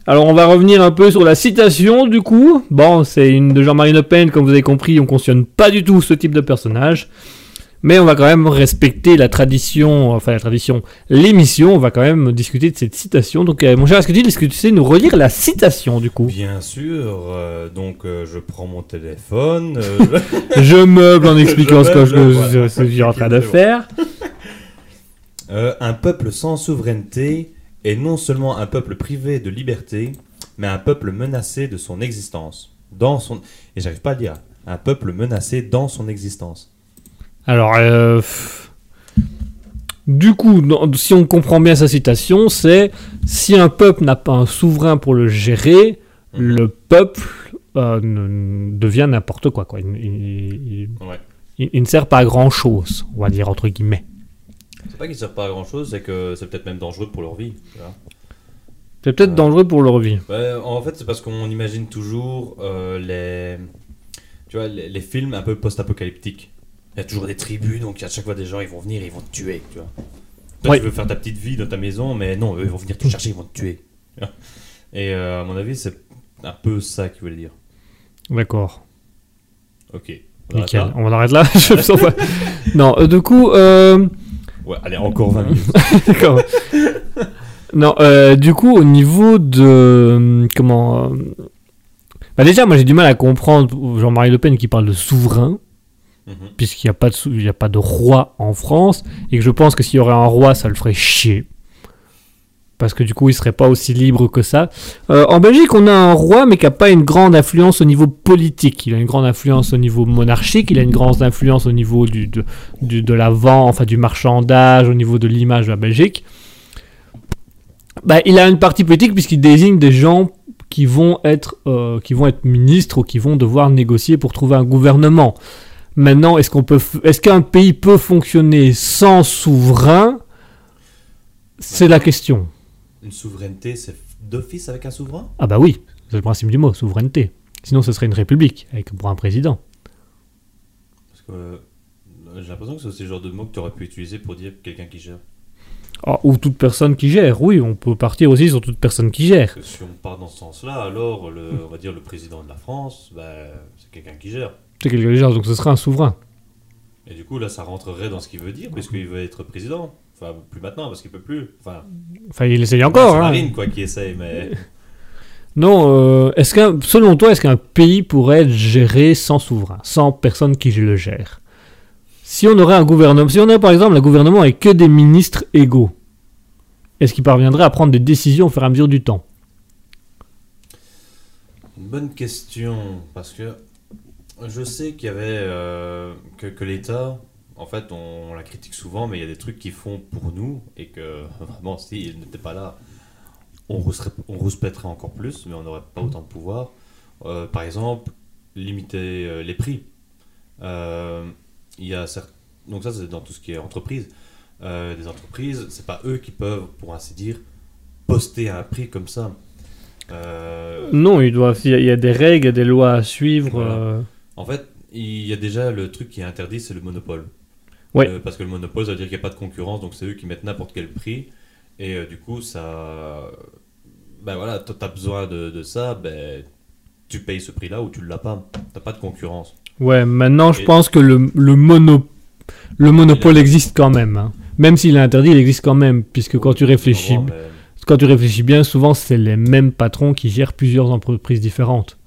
Alors, on va revenir un peu sur la citation, du coup. Bon, c'est une de Jean-Marie Le Pen, comme vous avez compris, on cautionne pas du tout ce type de personnage. Mais on va quand même respecter la tradition, enfin la tradition, l'émission, on va quand même discuter de cette citation. Donc, euh, mon cher est-ce que tu sais nous relire la citation, du coup? Bien sûr, euh, donc euh, je prends mon téléphone. [laughs] Je meuble en expliquant ce que je, meuble, je- voilà. ce que je suis en train de faire. Un peuple sans souveraineté est non seulement un peuple privé de liberté, mais un peuple menacé de son existence. Dans son... Et j'arrive pas à le dire. Un peuple menacé dans son existence. Alors, euh, du coup, si on comprend bien sa citation, c'est si un peuple n'a pas un souverain pour le gérer, le peuple euh, ne- devient n'importe quoi. quoi. Il, il- il- Ouais. il- il ne sert pas à grand chose, on va dire entre guillemets. C'est pas qu'ils servent pas à grand chose, c'est que c'est peut-être même dangereux pour leur vie. C'est peut-être Ouais. dangereux pour leur vie. En fait, c'est parce qu'on imagine toujours euh, les, tu vois, les, les films un peu post-apocalyptiques. Il y a toujours des tribus, donc à chaque fois des gens ils vont venir, ils vont te tuer, tu vois. Toi, Ouais. tu veux faire ta petite vie dans ta maison, mais non, eux ils vont venir te chercher, ils vont te tuer. [laughs] Et euh, à mon avis, c'est un peu ça qu'il voulait dire. D'accord. Ok. On arrête Nickel. là On arrête là. [laughs] Je me sens pas- [laughs] non, euh, du coup, euh, Ouais, allez, encore 20 minutes. D'accord. non, du coup, au niveau de. Comment. bah déjà, moi j'ai du mal à comprendre Jean-Marie Le Pen qui parle de souverain, Mhm. puisqu'il n'y a, pas de roi en France, et que je pense que s'il y aurait un roi, ça le ferait chier. Parce que du coup, il serait pas aussi libre que ça. Euh, en Belgique, on a un roi, mais qui n'a pas une grande influence au niveau politique. Il a une grande influence au niveau monarchique, il a une grande influence au niveau du- de la vente, enfin du marchandage, au niveau de l'image de la Belgique. Bah, il a une partie politique puisqu'il désigne des gens qui vont être, euh, qui vont être ministres ou qui vont devoir négocier pour trouver un gouvernement. Maintenant, est-ce qu'on peut, f- est-ce qu'un pays peut fonctionner sans souverain? C'est la question. Une souveraineté, c'est d'office avec un souverain? Ah bah oui, c'est le principe du mot, souveraineté. Sinon, ce serait une république avec pour un président. Parce que euh, j'ai l'impression que c'est le genre de mot que tu aurais pu utiliser pour dire quelqu'un qui gère. Ah, ou toute personne qui gère. Oui, on peut partir aussi sur toute personne qui gère. Si on part dans ce sens-là, alors le, on va dire le président de la France, bah, c'est quelqu'un qui gère. C'est quelque chose, donc ce serait un souverain. Et du coup, là, ça rentrerait dans ce qu'il veut dire, puisqu'il veut être président. Enfin, plus maintenant, parce qu'il peut plus. Enfin, Enfin, il essaye encore. c'est hein. Marine, quoi, qui essaye, mais. [laughs] Non, euh, est-ce qu'un, selon toi, est-ce qu'un pays pourrait être géré sans souverain, sans personne qui le gère? Si on aurait un gouvernement, si on aurait par exemple un gouvernement avec que des ministres égaux, est-ce qu'il parviendrait à prendre des décisions au fur et à mesure du temps? Une bonne question, parce que je sais qu'il y avait. euh, que, que l'État, en fait, on, on la critique souvent, mais il y a des trucs qu'ils font pour nous, et que [laughs] vraiment, s'ils n'étaient pas là, on, on rouspèterait encore plus, mais on n'aurait pas autant de pouvoir. Euh, par exemple, limiter euh, les prix. Il y a certes- Donc, ça, c'est dans tout ce qui est entreprise. Des entreprises, c'est pas eux qui peuvent, pour ainsi dire, poster un prix comme ça. Euh, Non, il doit, il y, a, il y a des règles, des lois à suivre. Voilà. euh, En fait, il y a déjà le truc qui est interdit, c'est le monopole. Ouais. Euh, parce que le monopole, ça veut dire qu'il n'y a pas de concurrence, donc c'est eux qui mettent n'importe quel prix. Et euh, du coup, ça. Ben voilà, toi, t'as besoin de, de ça, ben tu payes ce prix-là ou tu l'as pas. T'as pas de concurrence. Ouais, maintenant je Et- pense que le, le, mono, le monopole existe quand même. hein. Même s'il est interdit, il existe quand même, puisque quand tu réfléchis, quand tu réfléchis bien, souvent c'est les mêmes patrons qui gèrent plusieurs entreprises différentes.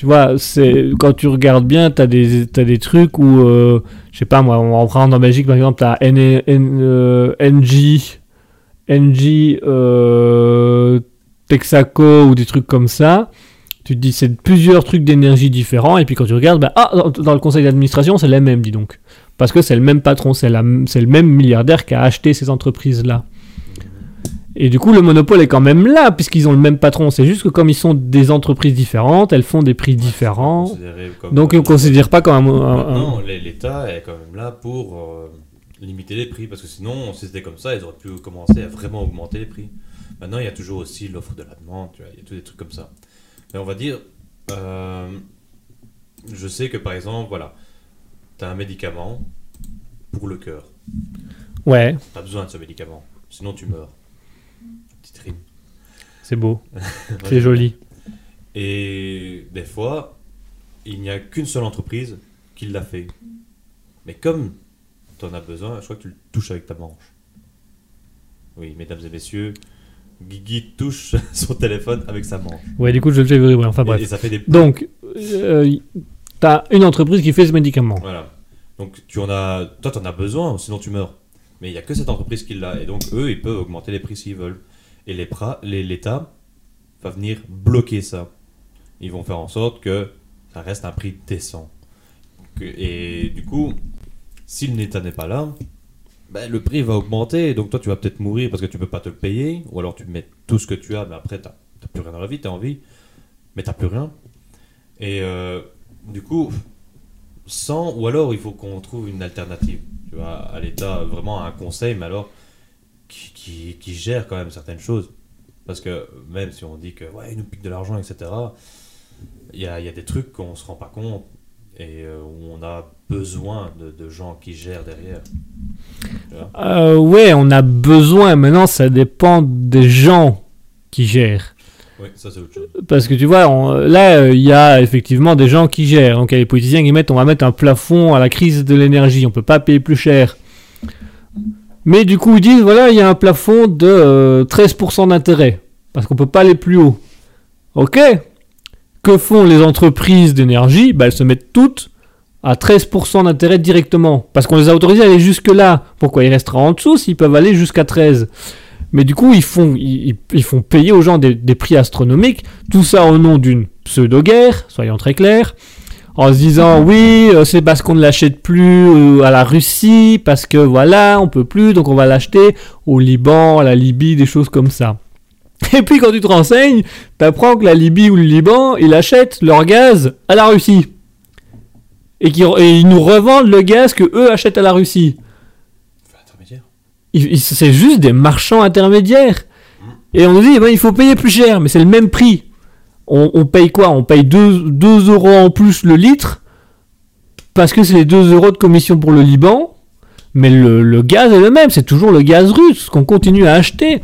Tu vois, c'est quand tu regardes bien, tu as des, t'as des trucs où, euh, je sais pas moi, on va prendre en Belgique par exemple, tu as N, N- euh, NG, euh, Texaco ou des trucs comme ça. Tu te dis, c'est plusieurs trucs d'énergie différents, et puis quand tu regardes, bah, ah, dans, le conseil d'administration, c'est les mêmes, dis donc. Parce que c'est le même patron, c'est la- c'est le même milliardaire qui a acheté ces entreprises-là. Et du coup, le monopole est quand même là, puisqu'ils ont le même patron. C'est juste que comme ils sont des entreprises différentes, elles font des prix différents. Donc, on ne considère pas comme un... un- l'É- l'État est quand même là pour euh, limiter les prix, parce que sinon, si c'était comme ça, ils auraient pu commencer à vraiment augmenter les prix. Maintenant, il y a toujours aussi l'offre de la demande, tu vois, il y a tous des trucs comme ça. Mais on va dire, euh, je sais que par exemple, voilà, tu as un médicament, pour le cœur. Ouais, T'as besoin de ce médicament, sinon tu meurs. Petite rime. c'est beau. [laughs] C'est joli. Et des fois, il n'y a qu'une seule entreprise qui l'a fait. Mais comme tu en as besoin, je crois que tu le touches avec ta manche. Oui, mesdames et messieurs, Guigui touche [laughs] son téléphone avec sa manche. Ouais, du coup, je le fais vibrer. Enfin bref. Et, ça fait des. Donc, euh, t'as une entreprise qui fait ce médicament. Voilà. Donc tu en as, toi t'en as besoin, sinon tu meurs. Mais il n'y a que cette entreprise qui l'a. Et donc eux, ils peuvent augmenter les prix s'ils veulent. Et l'État va venir bloquer ça. Ils vont faire en sorte que ça reste un prix décent. Et du coup, si l'État n'est pas là, ben, le prix va augmenter. Donc toi, tu vas peut-être mourir parce que tu peux pas te le payer. Ou alors tu mets tout ce que tu as, mais après, tu n'as plus rien dans la vie, tu as envie. Mais tu plus rien. Et euh, du coup, sans, ou alors il faut qu'on trouve une alternative. Tu vois, à l'État, vraiment un conseil, mais alors qui, qui, qui gère quand même certaines choses. Parce que même si on dit que ouais, ils nous piquent de l'argent, etc., il y a, il y a des trucs qu'on se rend pas compte et euh, où on a besoin de, de gens qui gèrent derrière. Euh, ouais, on a besoin. Maintenant, ça dépend des gens qui gèrent. Oui, ça c'est autre chose. Parce que tu vois, on- là, euh, il y a effectivement des gens qui gèrent. Donc, il y a les politiciens qui mettent, on va mettre un plafond à la crise de l'énergie. On peut pas payer plus cher. Mais du coup, ils disent, voilà, il y a un plafond de euh, 13% d'intérêt. Parce qu'on peut pas aller plus haut. Ok. Que font les entreprises d'énergie? Bah, Elles se mettent toutes à 13% d'intérêt directement. Parce qu'on les a autorisées à aller jusque-là. Pourquoi? Ils restera en dessous s'ils peuvent aller jusqu'à 13 mais du coup, ils font, payer aux gens des, des prix astronomiques, tout ça au nom d'une pseudo-guerre, soyons très clairs, en se disant oui, euh, c'est parce qu'on ne l'achète plus euh, à la Russie, parce que voilà, on peut plus, donc on va l'acheter au Liban, à la Libye, des choses comme ça. [laughs] Et puis quand tu te renseignes, t'apprends que la Libye ou le Liban, ils achètent leur gaz à la Russie. Et, qu'ils- et ils nous revendent le gaz que eux achètent à la Russie. C'est juste des marchands intermédiaires. Et on nous dit, eh ben, il faut payer plus cher, mais c'est le même prix. On, paye quoi? On paye 2, euros en plus le litre, parce que c'est les 2 euros de commission pour le Liban, mais le, gaz est le même, c'est toujours le gaz russe qu'on continue à acheter.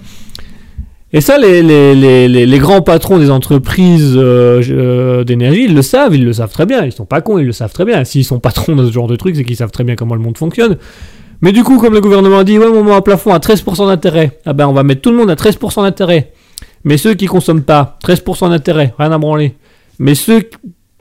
Et ça, les, grands patrons des entreprises euh, euh, d'énergie, ils le savent, ils le savent très bien, ils sont pas cons, ils le savent très bien. S'ils sont patrons de ce genre de truc, c'est qu'ils savent très bien comment le monde fonctionne. Mais du coup, comme le gouvernement dit, ouais, on met un plafond à 13% d'intérêt, ah ben on va mettre tout le monde à 13% d'intérêt. Mais ceux qui consomment pas, 13% d'intérêt, rien à branler. Mais ceux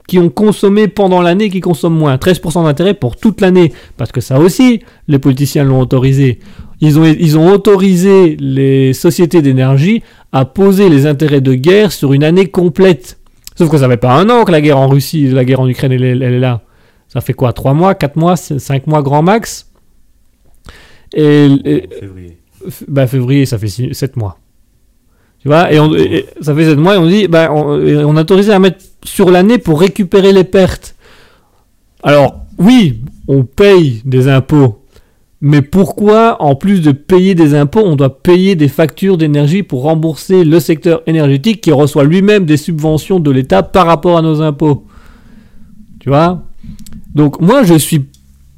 qui ont consommé pendant l'année, qui consomment moins, 13% d'intérêt pour toute l'année. Parce que ça aussi, les politiciens l'ont autorisé. Ils ont, ils ont autorisé les sociétés d'énergie à poser les intérêts de guerre sur une année complète. Sauf que ça fait pas un an que la guerre en Russie, la guerre en Ukraine, elle, est- elle est là. Ça fait quoi 3 mois, 4 mois, 5 mois grand max? Et, février. Bah, février, ça fait 7 mois. Tu vois, et, on, ça fait 7 mois et on dit, bah, on, on a autorisé à mettre sur l'année pour récupérer les pertes. Alors, oui, on paye des impôts. Mais pourquoi, en plus de payer des impôts, on doit payer des factures d'énergie pour rembourser le secteur énergétique qui reçoit lui-même des subventions de l'État par rapport à nos impôts? Tu vois? Donc, moi, je suis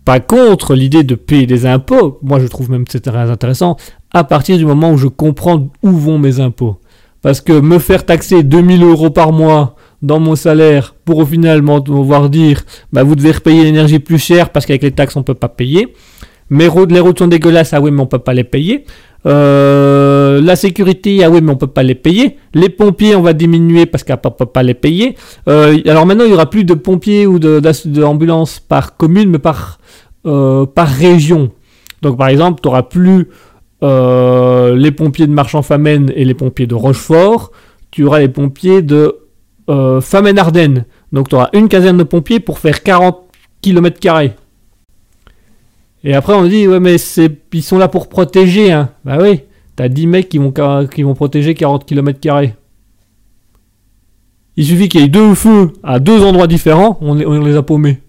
pas contre l'idée de payer des impôts. Moi, je trouve même que c'est très intéressant à partir du moment où je comprends où vont mes impôts. Parce que me faire taxer 2000 euros par mois dans mon salaire pour au final m'en- m'avoir dire bah, vous devez repayer l'énergie plus cher parce qu'avec les taxes on peut pas payer. Mes routes, les routes sont dégueulasses, ah oui, mais on peut pas les payer. Euh, la sécurité, ah oui, mais on peut pas les payer. Les pompiers, on va diminuer parce qu'on peut pas les payer. Euh, alors maintenant, il y aura plus de pompiers ou d'ambulances par commune, mais par, euh, par région. Donc par exemple, tu n'auras plus euh, les pompiers de Marchand-Famenne et les pompiers de Rochefort. Tu auras les pompiers de euh, Famenne-Ardennes. Donc tu auras une caserne de pompiers pour faire 40 km. Et après on dit, ouais mais ils sont là pour protéger. Hein. Bah oui, t'as 10 mecs qui vont, qui vont protéger 40 km. Il suffit qu'il y ait deux feux à deux endroits différents, on les a paumés.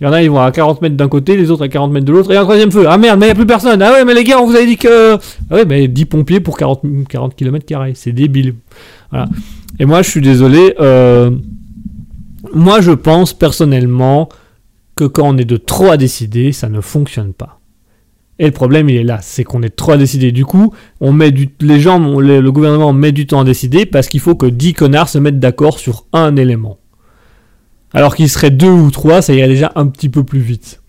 Il y en a, ils vont à 40 mètres d'un côté, les autres à 40 mètres de l'autre, et un troisième feu. Ah merde, mais il n'y a plus personne. Ah ouais, mais les gars, on vous avait dit que. Ah ouais, mais 10 pompiers pour 40, 40 km, c'est débile. Voilà. Et moi, je suis désolé. euh, Moi, je pense personnellement que quand on est de trop à décider, ça ne fonctionne pas. Et le problème, il est là, c'est qu'on est trop à décider. Du coup, on met du, les gens, le gouvernement met du temps à décider parce qu'il faut que 10 connards se mettent d'accord sur un élément. Alors qu'il serait deux ou trois, ça irait déjà un petit peu plus vite.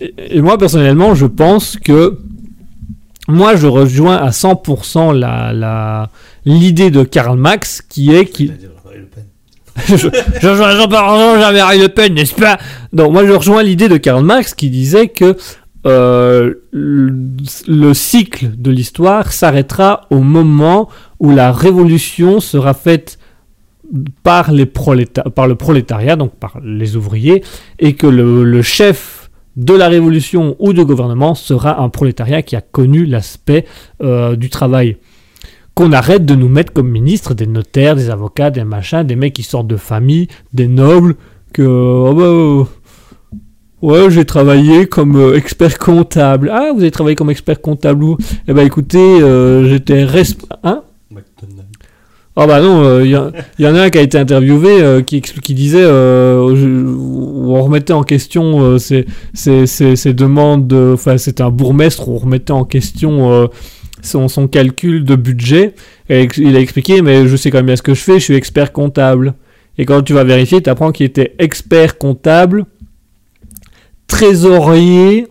Et, et moi, personnellement, je pense que moi, je rejoins à 100% la, la, l'idée de Karl Marx qui est qu'il [laughs] je, je, parle Jean-Marie Le Pen, n'est-ce pas? Donc moi je rejoins l'idée de Karl Marx qui disait que euh, le, le cycle de l'histoire s'arrêtera au moment où la révolution sera faite par, le prolétariat, donc par les ouvriers, et que le, chef de la révolution ou du gouvernement sera un prolétariat qui a connu l'aspect euh, du travail qu'on arrête de nous mettre comme ministres des notaires, des avocats, des machins, des mecs qui sortent de famille, des nobles, que oh bah, euh, ouais j'ai travaillé comme euh, expert comptable. Ah vous avez travaillé comme expert comptable où? Eh ben écoutez euh, j'étais hein? Ah bah non, il y, a- y en a un qui a été interviewé euh, qui, qui disait euh, on remettait en question euh, ses demandes, de- enfin c'était un bourgmestre, on remettait en question euh, son, son calcul de budget, et il a expliqué mais je sais quand même bien ce que je fais, je suis expert comptable. Et quand tu vas vérifier, tu apprends qu'il était expert comptable, trésorier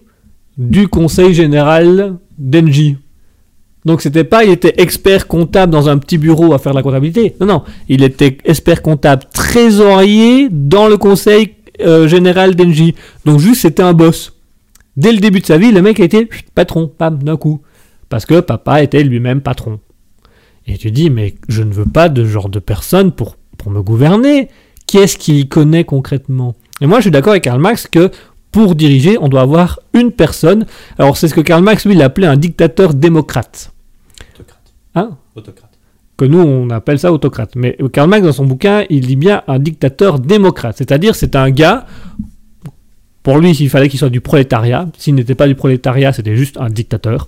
du conseil général d'Engie. Donc c'était pas, il était expert comptable dans un petit bureau à faire de la comptabilité. Non, non, il était expert comptable trésorier dans le conseil euh, général d'Engie. Donc juste c'était un boss. Dès le début de sa vie, le mec a été patron, pam, d'un coup. Parce que papa était lui-même patron. Et tu dis, mais je ne veux pas de genre de personne pour, pour me gouverner. Qui est-ce qui y connaît concrètement? Et moi je suis d'accord avec Karl Marx que pour diriger, on doit avoir une personne. Alors c'est ce que Karl Marx, lui, il appelait un dictateur démocrate. Autocrate. Hein? Autocrate. que nous on appelle ça autocrate. Mais Karl Marx dans son bouquin, il dit bien un dictateur démocrate, c'est-à-dire c'est un gars, pour lui il fallait qu'il soit du prolétariat, s'il n'était pas du prolétariat c'était juste un dictateur,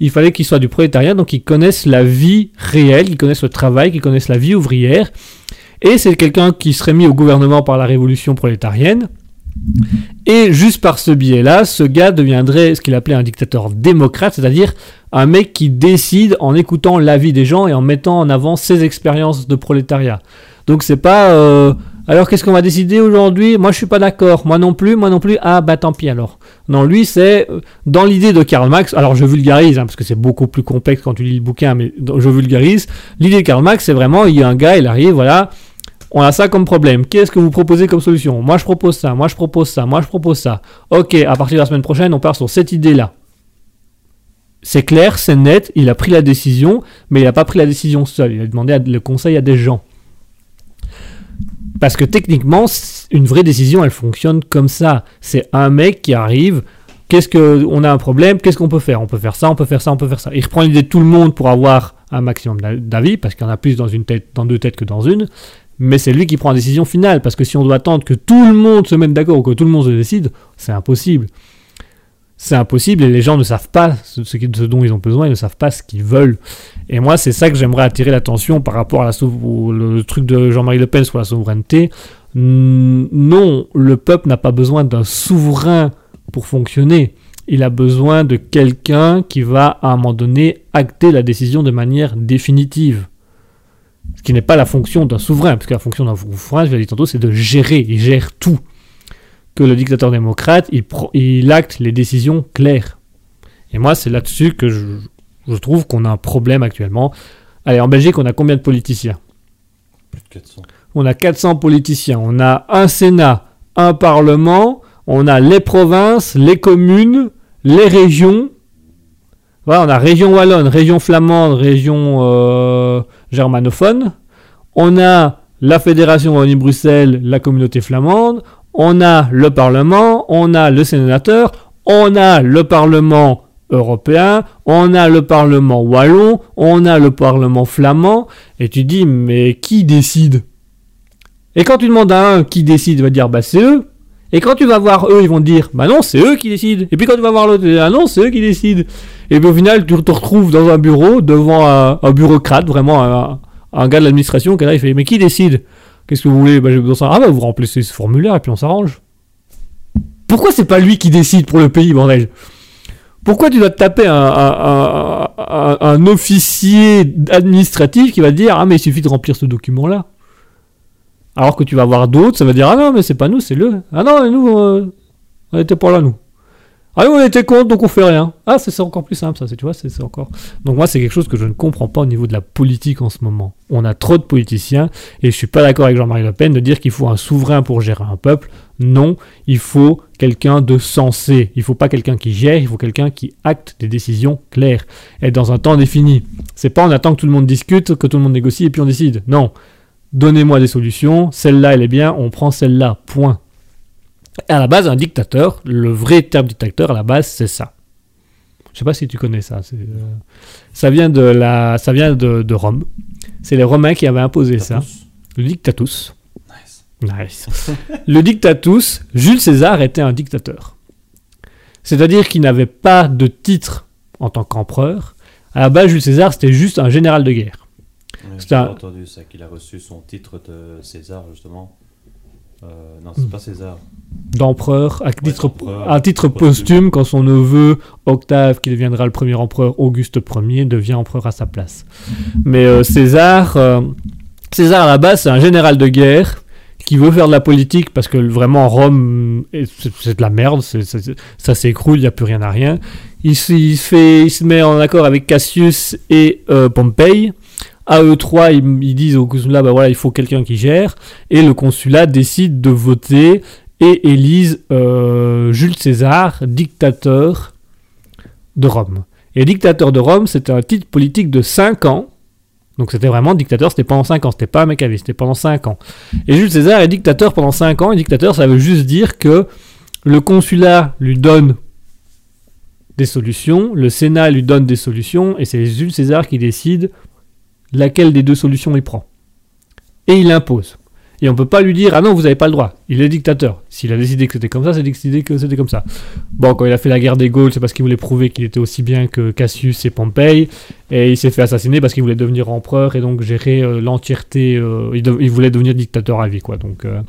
il fallait qu'il soit du prolétariat, donc qu'il connaisse la vie réelle, qu'il connaisse le travail, qu'il connaisse la vie ouvrière, et c'est quelqu'un qui serait mis au gouvernement par la révolution prolétarienne, et juste par ce biais-là, ce gars deviendrait ce qu'il appelait un dictateur démocrate, c'est-à-dire un mec qui décide en écoutant l'avis des gens et en mettant en avant ses expériences de prolétariat. Donc c'est pas euh, alors qu'est-ce qu'on va décider aujourd'hui? Moi je suis pas d'accord, moi non plus, moi non plus. Ah bah tant pis alors. Non, lui c'est euh, dans l'idée de Karl Marx. Alors je vulgarise hein, parce que c'est beaucoup plus complexe quand tu lis le bouquin, mais je vulgarise. L'idée de Karl Marx c'est vraiment il y a un gars, il arrive, voilà. On a ça comme problème. Qu'est-ce que vous proposez comme solution? Moi je propose ça, moi je propose ça, moi je propose ça. Ok, à partir de la semaine prochaine, on part sur cette idée-là. C'est clair, c'est net, il a pris la décision, mais il n'a pas pris la décision seul. Il a demandé le conseil à des gens. Parce que techniquement, une vraie décision, elle fonctionne comme ça. C'est un mec qui arrive. Qu'est-ce que on a un problème Qu'est-ce qu'on peut faire? On peut faire ça, on peut faire ça, on peut faire ça. Il reprend l'idée de tout le monde pour avoir un maximum d'a- d'avis, parce qu'il y en a plus dans une tête, dans deux têtes que dans une. Mais c'est lui qui prend la décision finale, parce que si on doit attendre que tout le monde se mette d'accord ou que tout le monde se décide, c'est impossible. C'est impossible et les gens ne savent pas ce, dont ils ont besoin, ils ne savent pas ce qu'ils veulent. Et moi, c'est ça que j'aimerais attirer l'attention par rapport à la le truc de Jean-Marie Le Pen sur la souveraineté. Non, le peuple n'a pas besoin d'un souverain pour fonctionner. Il a besoin de quelqu'un qui va, à un moment donné, acter la décision de manière définitive. Ce qui n'est pas la fonction d'un souverain, parce que la fonction d'un souverain, je l'ai dit tantôt, c'est de gérer. Il gère tout. Que le dictateur démocrate, il, pro- il acte les décisions claires. Et moi, c'est là-dessus que je, je trouve qu'on a un problème actuellement. Allez, en Belgique, on a combien de politiciens? Plus de 400. On a 400 politiciens. On a un Sénat, un Parlement. On a les provinces, les communes, les régions. Voilà, on a région wallonne, région flamande, région euh, germanophone. On a la Fédération Wallonie-Bruxelles, la communauté flamande. On a le Parlement, on a le sénateur, on a le Parlement européen, on a le Parlement wallon, on a le Parlement flamand. Et tu dis, mais qui décide? Et quand tu demandes à un qui décide, il va dire, bah c'est eux. Et quand tu vas voir eux, ils vont dire, bah non, c'est eux qui décident. Et puis quand tu vas voir l'autre, ah non, c'est eux qui décident. Et puis au final, tu te retrouves dans un bureau, devant un, bureaucrate, vraiment un, gars de l'administration, qui là, il fait, mais qui décide? Qu'est-ce que vous voulez? Bah, besoin. Ah bah vous remplissez ce formulaire et puis on s'arrange. Pourquoi c'est pas lui qui décide pour le pays, bordel? Pourquoi tu dois taper un, officier administratif qui va te dire Ah mais il suffit de remplir ce document-là? Alors que tu vas voir d'autres, ça va dire Ah non mais c'est pas nous, c'est le. Ah non nous, euh, on était pas là nous. Ah nous on était contre donc on fait rien. Ah c'est encore plus simple ça, tu vois, c'est c'est encore... Donc moi c'est quelque chose que je ne comprends pas au niveau de la politique en ce moment. On a trop de politiciens et je suis pas d'accord avec Jean-Marie Le Pen de dire qu'il faut un souverain pour gérer un peuple. Non, il faut quelqu'un de sensé. Il faut pas quelqu'un qui gère, il faut quelqu'un qui acte des décisions claires et dans un temps défini. C'est pas on attend que tout le monde discute, que tout le monde négocie et puis on décide. Non. Donnez-moi des solutions, celle-là elle est bien, on prend celle-là. Point. À la base, un dictateur, le vrai terme dictateur à la base, c'est ça. Je sais pas si tu connais ça. euh, Ça vient de la, ça vient de, de Rome. C'est les Romains qui avaient imposé ça. Le dictatus. Nice. Nice. le dictatus, Jules César était un dictateur. C'est-à-dire qu'il n'avait pas de titre en tant qu'empereur. À la base, Jules César, c'était juste un général de guerre. J'ai un- entendu ça, qu'il a reçu son titre de César, justement. Euh, non, c'est pas César. d'empereur à à titre posthume quand son neveu Octave, qui deviendra le premier empereur, Auguste Ier, devient empereur à sa place. Mais euh, César, euh, César à la base, c'est un général de guerre qui veut faire de la politique parce que vraiment Rome, est- c'est de la merde, c'est- ça s'écroule, il n'y a plus rien à rien. Il, fait, il se met en accord avec Cassius et Pompée. À eux trois, ils, disent au consulat, bah voilà, il faut quelqu'un qui gère. Et le consulat décide de voter et élise euh, Jules César dictateur de Rome. Et dictateur de Rome, c'était un titre politique de 5 ans. Donc c'était vraiment dictateur, c'était pendant 5 ans, c'était pas un mec c'était pendant 5 ans. Et Jules César est dictateur pendant 5 ans, et dictateur, ça veut juste dire que le consulat lui donne des solutions, le Sénat lui donne des solutions, et c'est Jules César qui décide laquelle des deux solutions il prend. Et il impose. Et on peut pas lui dire ah non vous avez pas le droit. Il est dictateur. S'il a décidé que c'était comme ça, c'est décidé que c'était comme ça. Bon quand il a fait la guerre des Gaules, c'est parce qu'il voulait prouver qu'il était aussi bien que Cassius et Pompée, et il s'est fait assassiner parce qu'il voulait devenir empereur et donc gérer euh, l'entièreté. euh, il, voulait devenir dictateur à vie quoi. Donc euh,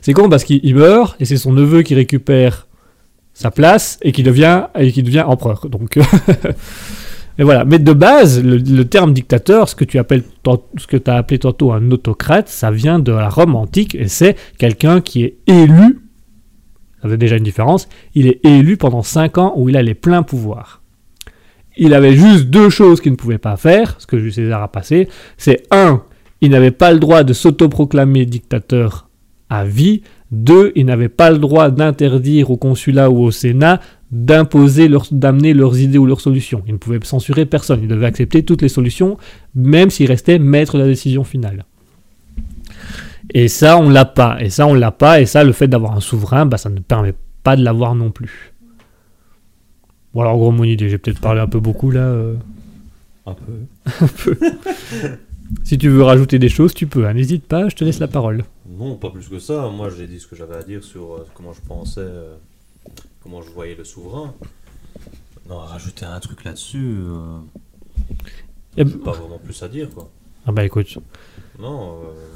c'est con parce qu'il il meurt et c'est son neveu qui récupère sa place et qui devient et qui devient empereur. Donc [laughs] Et voilà. Mais de base, le, terme dictateur, ce que tu as appelé tantôt un autocrate, ça vient de la Rome antique et c'est quelqu'un qui est élu. Ça fait déjà une différence. Il est élu pendant 5 ans où il a les pleins pouvoirs. Il avait juste deux choses qu'il ne pouvait pas faire, ce que Jules César a passé. C'est un, il n'avait pas le droit de s'autoproclamer dictateur à vie. Deux, il n'avait pas le droit d'interdire au consulat ou au Sénat d'imposer, d'amener leurs idées ou leurs solutions. Il ne pouvait censurer personne. Il devait accepter toutes les solutions, même s'il restait maître de la décision finale. Et ça, on l'a pas. Et ça, on l'a pas. Et ça, le fait d'avoir un souverain, bah, ça ne permet pas de l'avoir non plus. Bon, alors, en gros, mon idée, j'ai peut-être parlé un peu beaucoup là. euh. Un peu. [laughs] [laughs] Si tu veux rajouter des choses, tu peux. hein. N'hésite pas, je te laisse la parole. Non, pas plus que ça. Moi, j'ai dit ce que j'avais à dire sur euh, comment je pensais, euh, comment je voyais le souverain. Non, rajouter un truc là-dessus, euh, j'ai pas vraiment plus à dire, quoi. Ah bah écoute. Non, euh,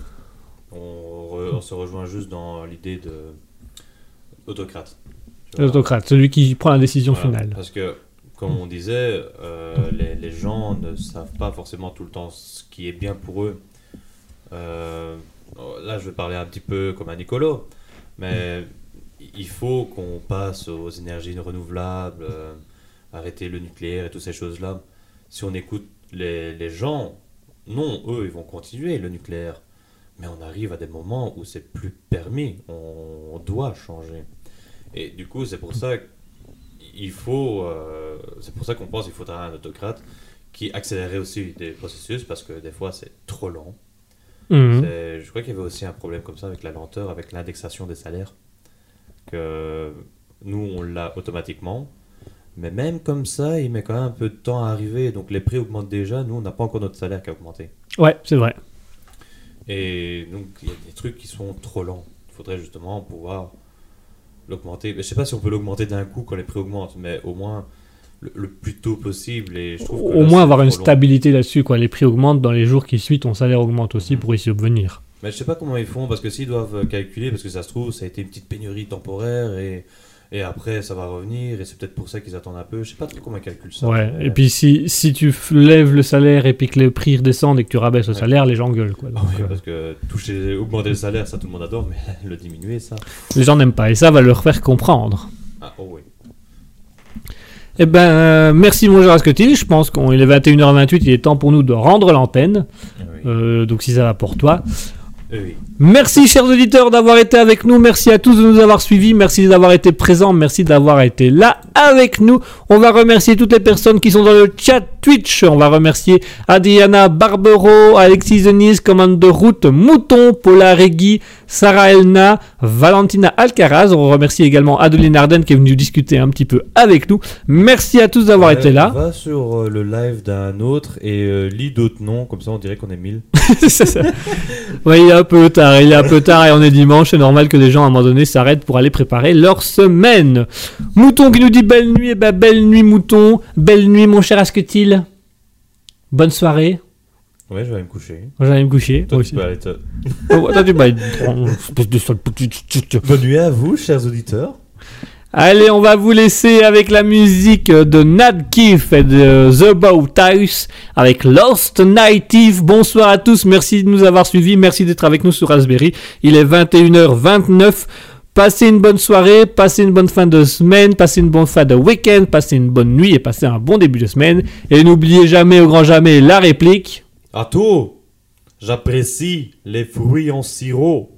on, re- on se rejoint juste dans l'idée de autocrate. L'autocrate, celui qui prend la décision Voilà, finale. Parce que, comme on disait, euh, les, les gens ne savent pas forcément tout le temps ce qui est bien pour eux. Euh, là, je vais parler un petit peu comme un Nicolo, mais il faut qu'on passe aux énergies renouvelables, euh, arrêter le nucléaire et toutes ces choses-là. Si on écoute les, les gens, non, eux, ils vont continuer le nucléaire. Mais on arrive à des moments où c'est plus permis, on, on doit changer. Et du coup, c'est pour ça il faut, euh, c'est pour ça qu'on pense qu'il faudra un autocrate qui accélérerait aussi des processus parce que des fois c'est trop lent. Mhm. Je crois qu'il y avait aussi un problème comme ça avec la lenteur, avec l'indexation des salaires. Que nous on l'a automatiquement, mais même comme ça, il met quand même un peu de temps à arriver. Donc les prix augmentent déjà. Nous on n'a pas encore notre salaire qui a augmenté. Ouais, c'est vrai. Et donc il y a des trucs qui sont trop lents. Il faudrait justement pouvoir l'augmenter. Je sais pas si on peut l'augmenter d'un coup quand les prix augmentent, mais au moins le, le plus tôt possible. Et je trouve que Au là, moins avoir une long. stabilité là-dessus. quoi. Les prix augmentent, dans les jours qui suivent, ton salaire augmente aussi pour y subvenir. Mais je sais pas comment ils font, parce que s'ils doivent euh, calculer, parce que ça se trouve, ça a été une petite pénurie temporaire et, et après ça va revenir, et c'est peut-être pour ça qu'ils attendent un peu. Je sais pas trop comment ils calculent ça. Ouais, mais- et puis si, si tu lèves le salaire et puis que les prix redescendent et que tu rabaisses le Ouais. salaire, les gens gueulent. Quoi. Ah Donc, oui, euh, parce que toucher, augmenter le salaire, ça tout le monde adore, mais [laughs] le diminuer, ça. les gens n'aiment pas et ça va leur faire comprendre. Ah, oh oui. Eh ben, euh, merci mon Asketil. Je pense qu'il est 21h28, il est temps pour nous de rendre l'antenne. Ah oui. Euh, donc si ça va pour toi. Merci chers auditeurs d'avoir été avec nous. Merci à tous de nous avoir suivis. Merci d'avoir été présents. Merci d'avoir été là avec nous. On va remercier toutes les personnes qui sont dans le chat Twitch. On va remercier Adriana Barbero, Alexis Denis, Commande de Route, Mouton, Paula Regui, Sarah Elna, Valentina Alcaraz. On remercie également Adeline Arden qui est venue discuter un petit peu avec nous. Merci à tous d'avoir Ouais, été là. Va sur euh, le live d'un autre et euh, lis d'autres noms, comme ça on dirait qu'on est 1000. [laughs] C'est ça. Ouais, il est un peu tard, il est un peu tard et on est dimanche, c'est normal que les gens à un moment donné s'arrêtent pour aller préparer leur semaine. Mouton qui nous dit belle nuit, eh ben belle nuit Mouton, belle nuit mon cher Asketil. Bonne soirée. Ouais, je vais aller me coucher. Moi j'allais me coucher. Toi, moi tu aussi. peux aller te- Oh, attends, tu vas être- espèce de sale petit- Bonne nuit à vous, chers auditeurs. Allez, on va vous laisser avec la musique de Nat Keefe et de The Bow House avec Lost Native. Bonsoir à tous, merci de nous avoir suivis, merci d'être avec nous sur Raspberry. Il est 21h29. Passez une bonne soirée, passez une bonne fin de semaine, passez une bonne fin de week-end, passez une bonne nuit et passez un bon début de semaine. Et n'oubliez jamais, au grand jamais, la réplique. À tout J'apprécie les fruits en sirop.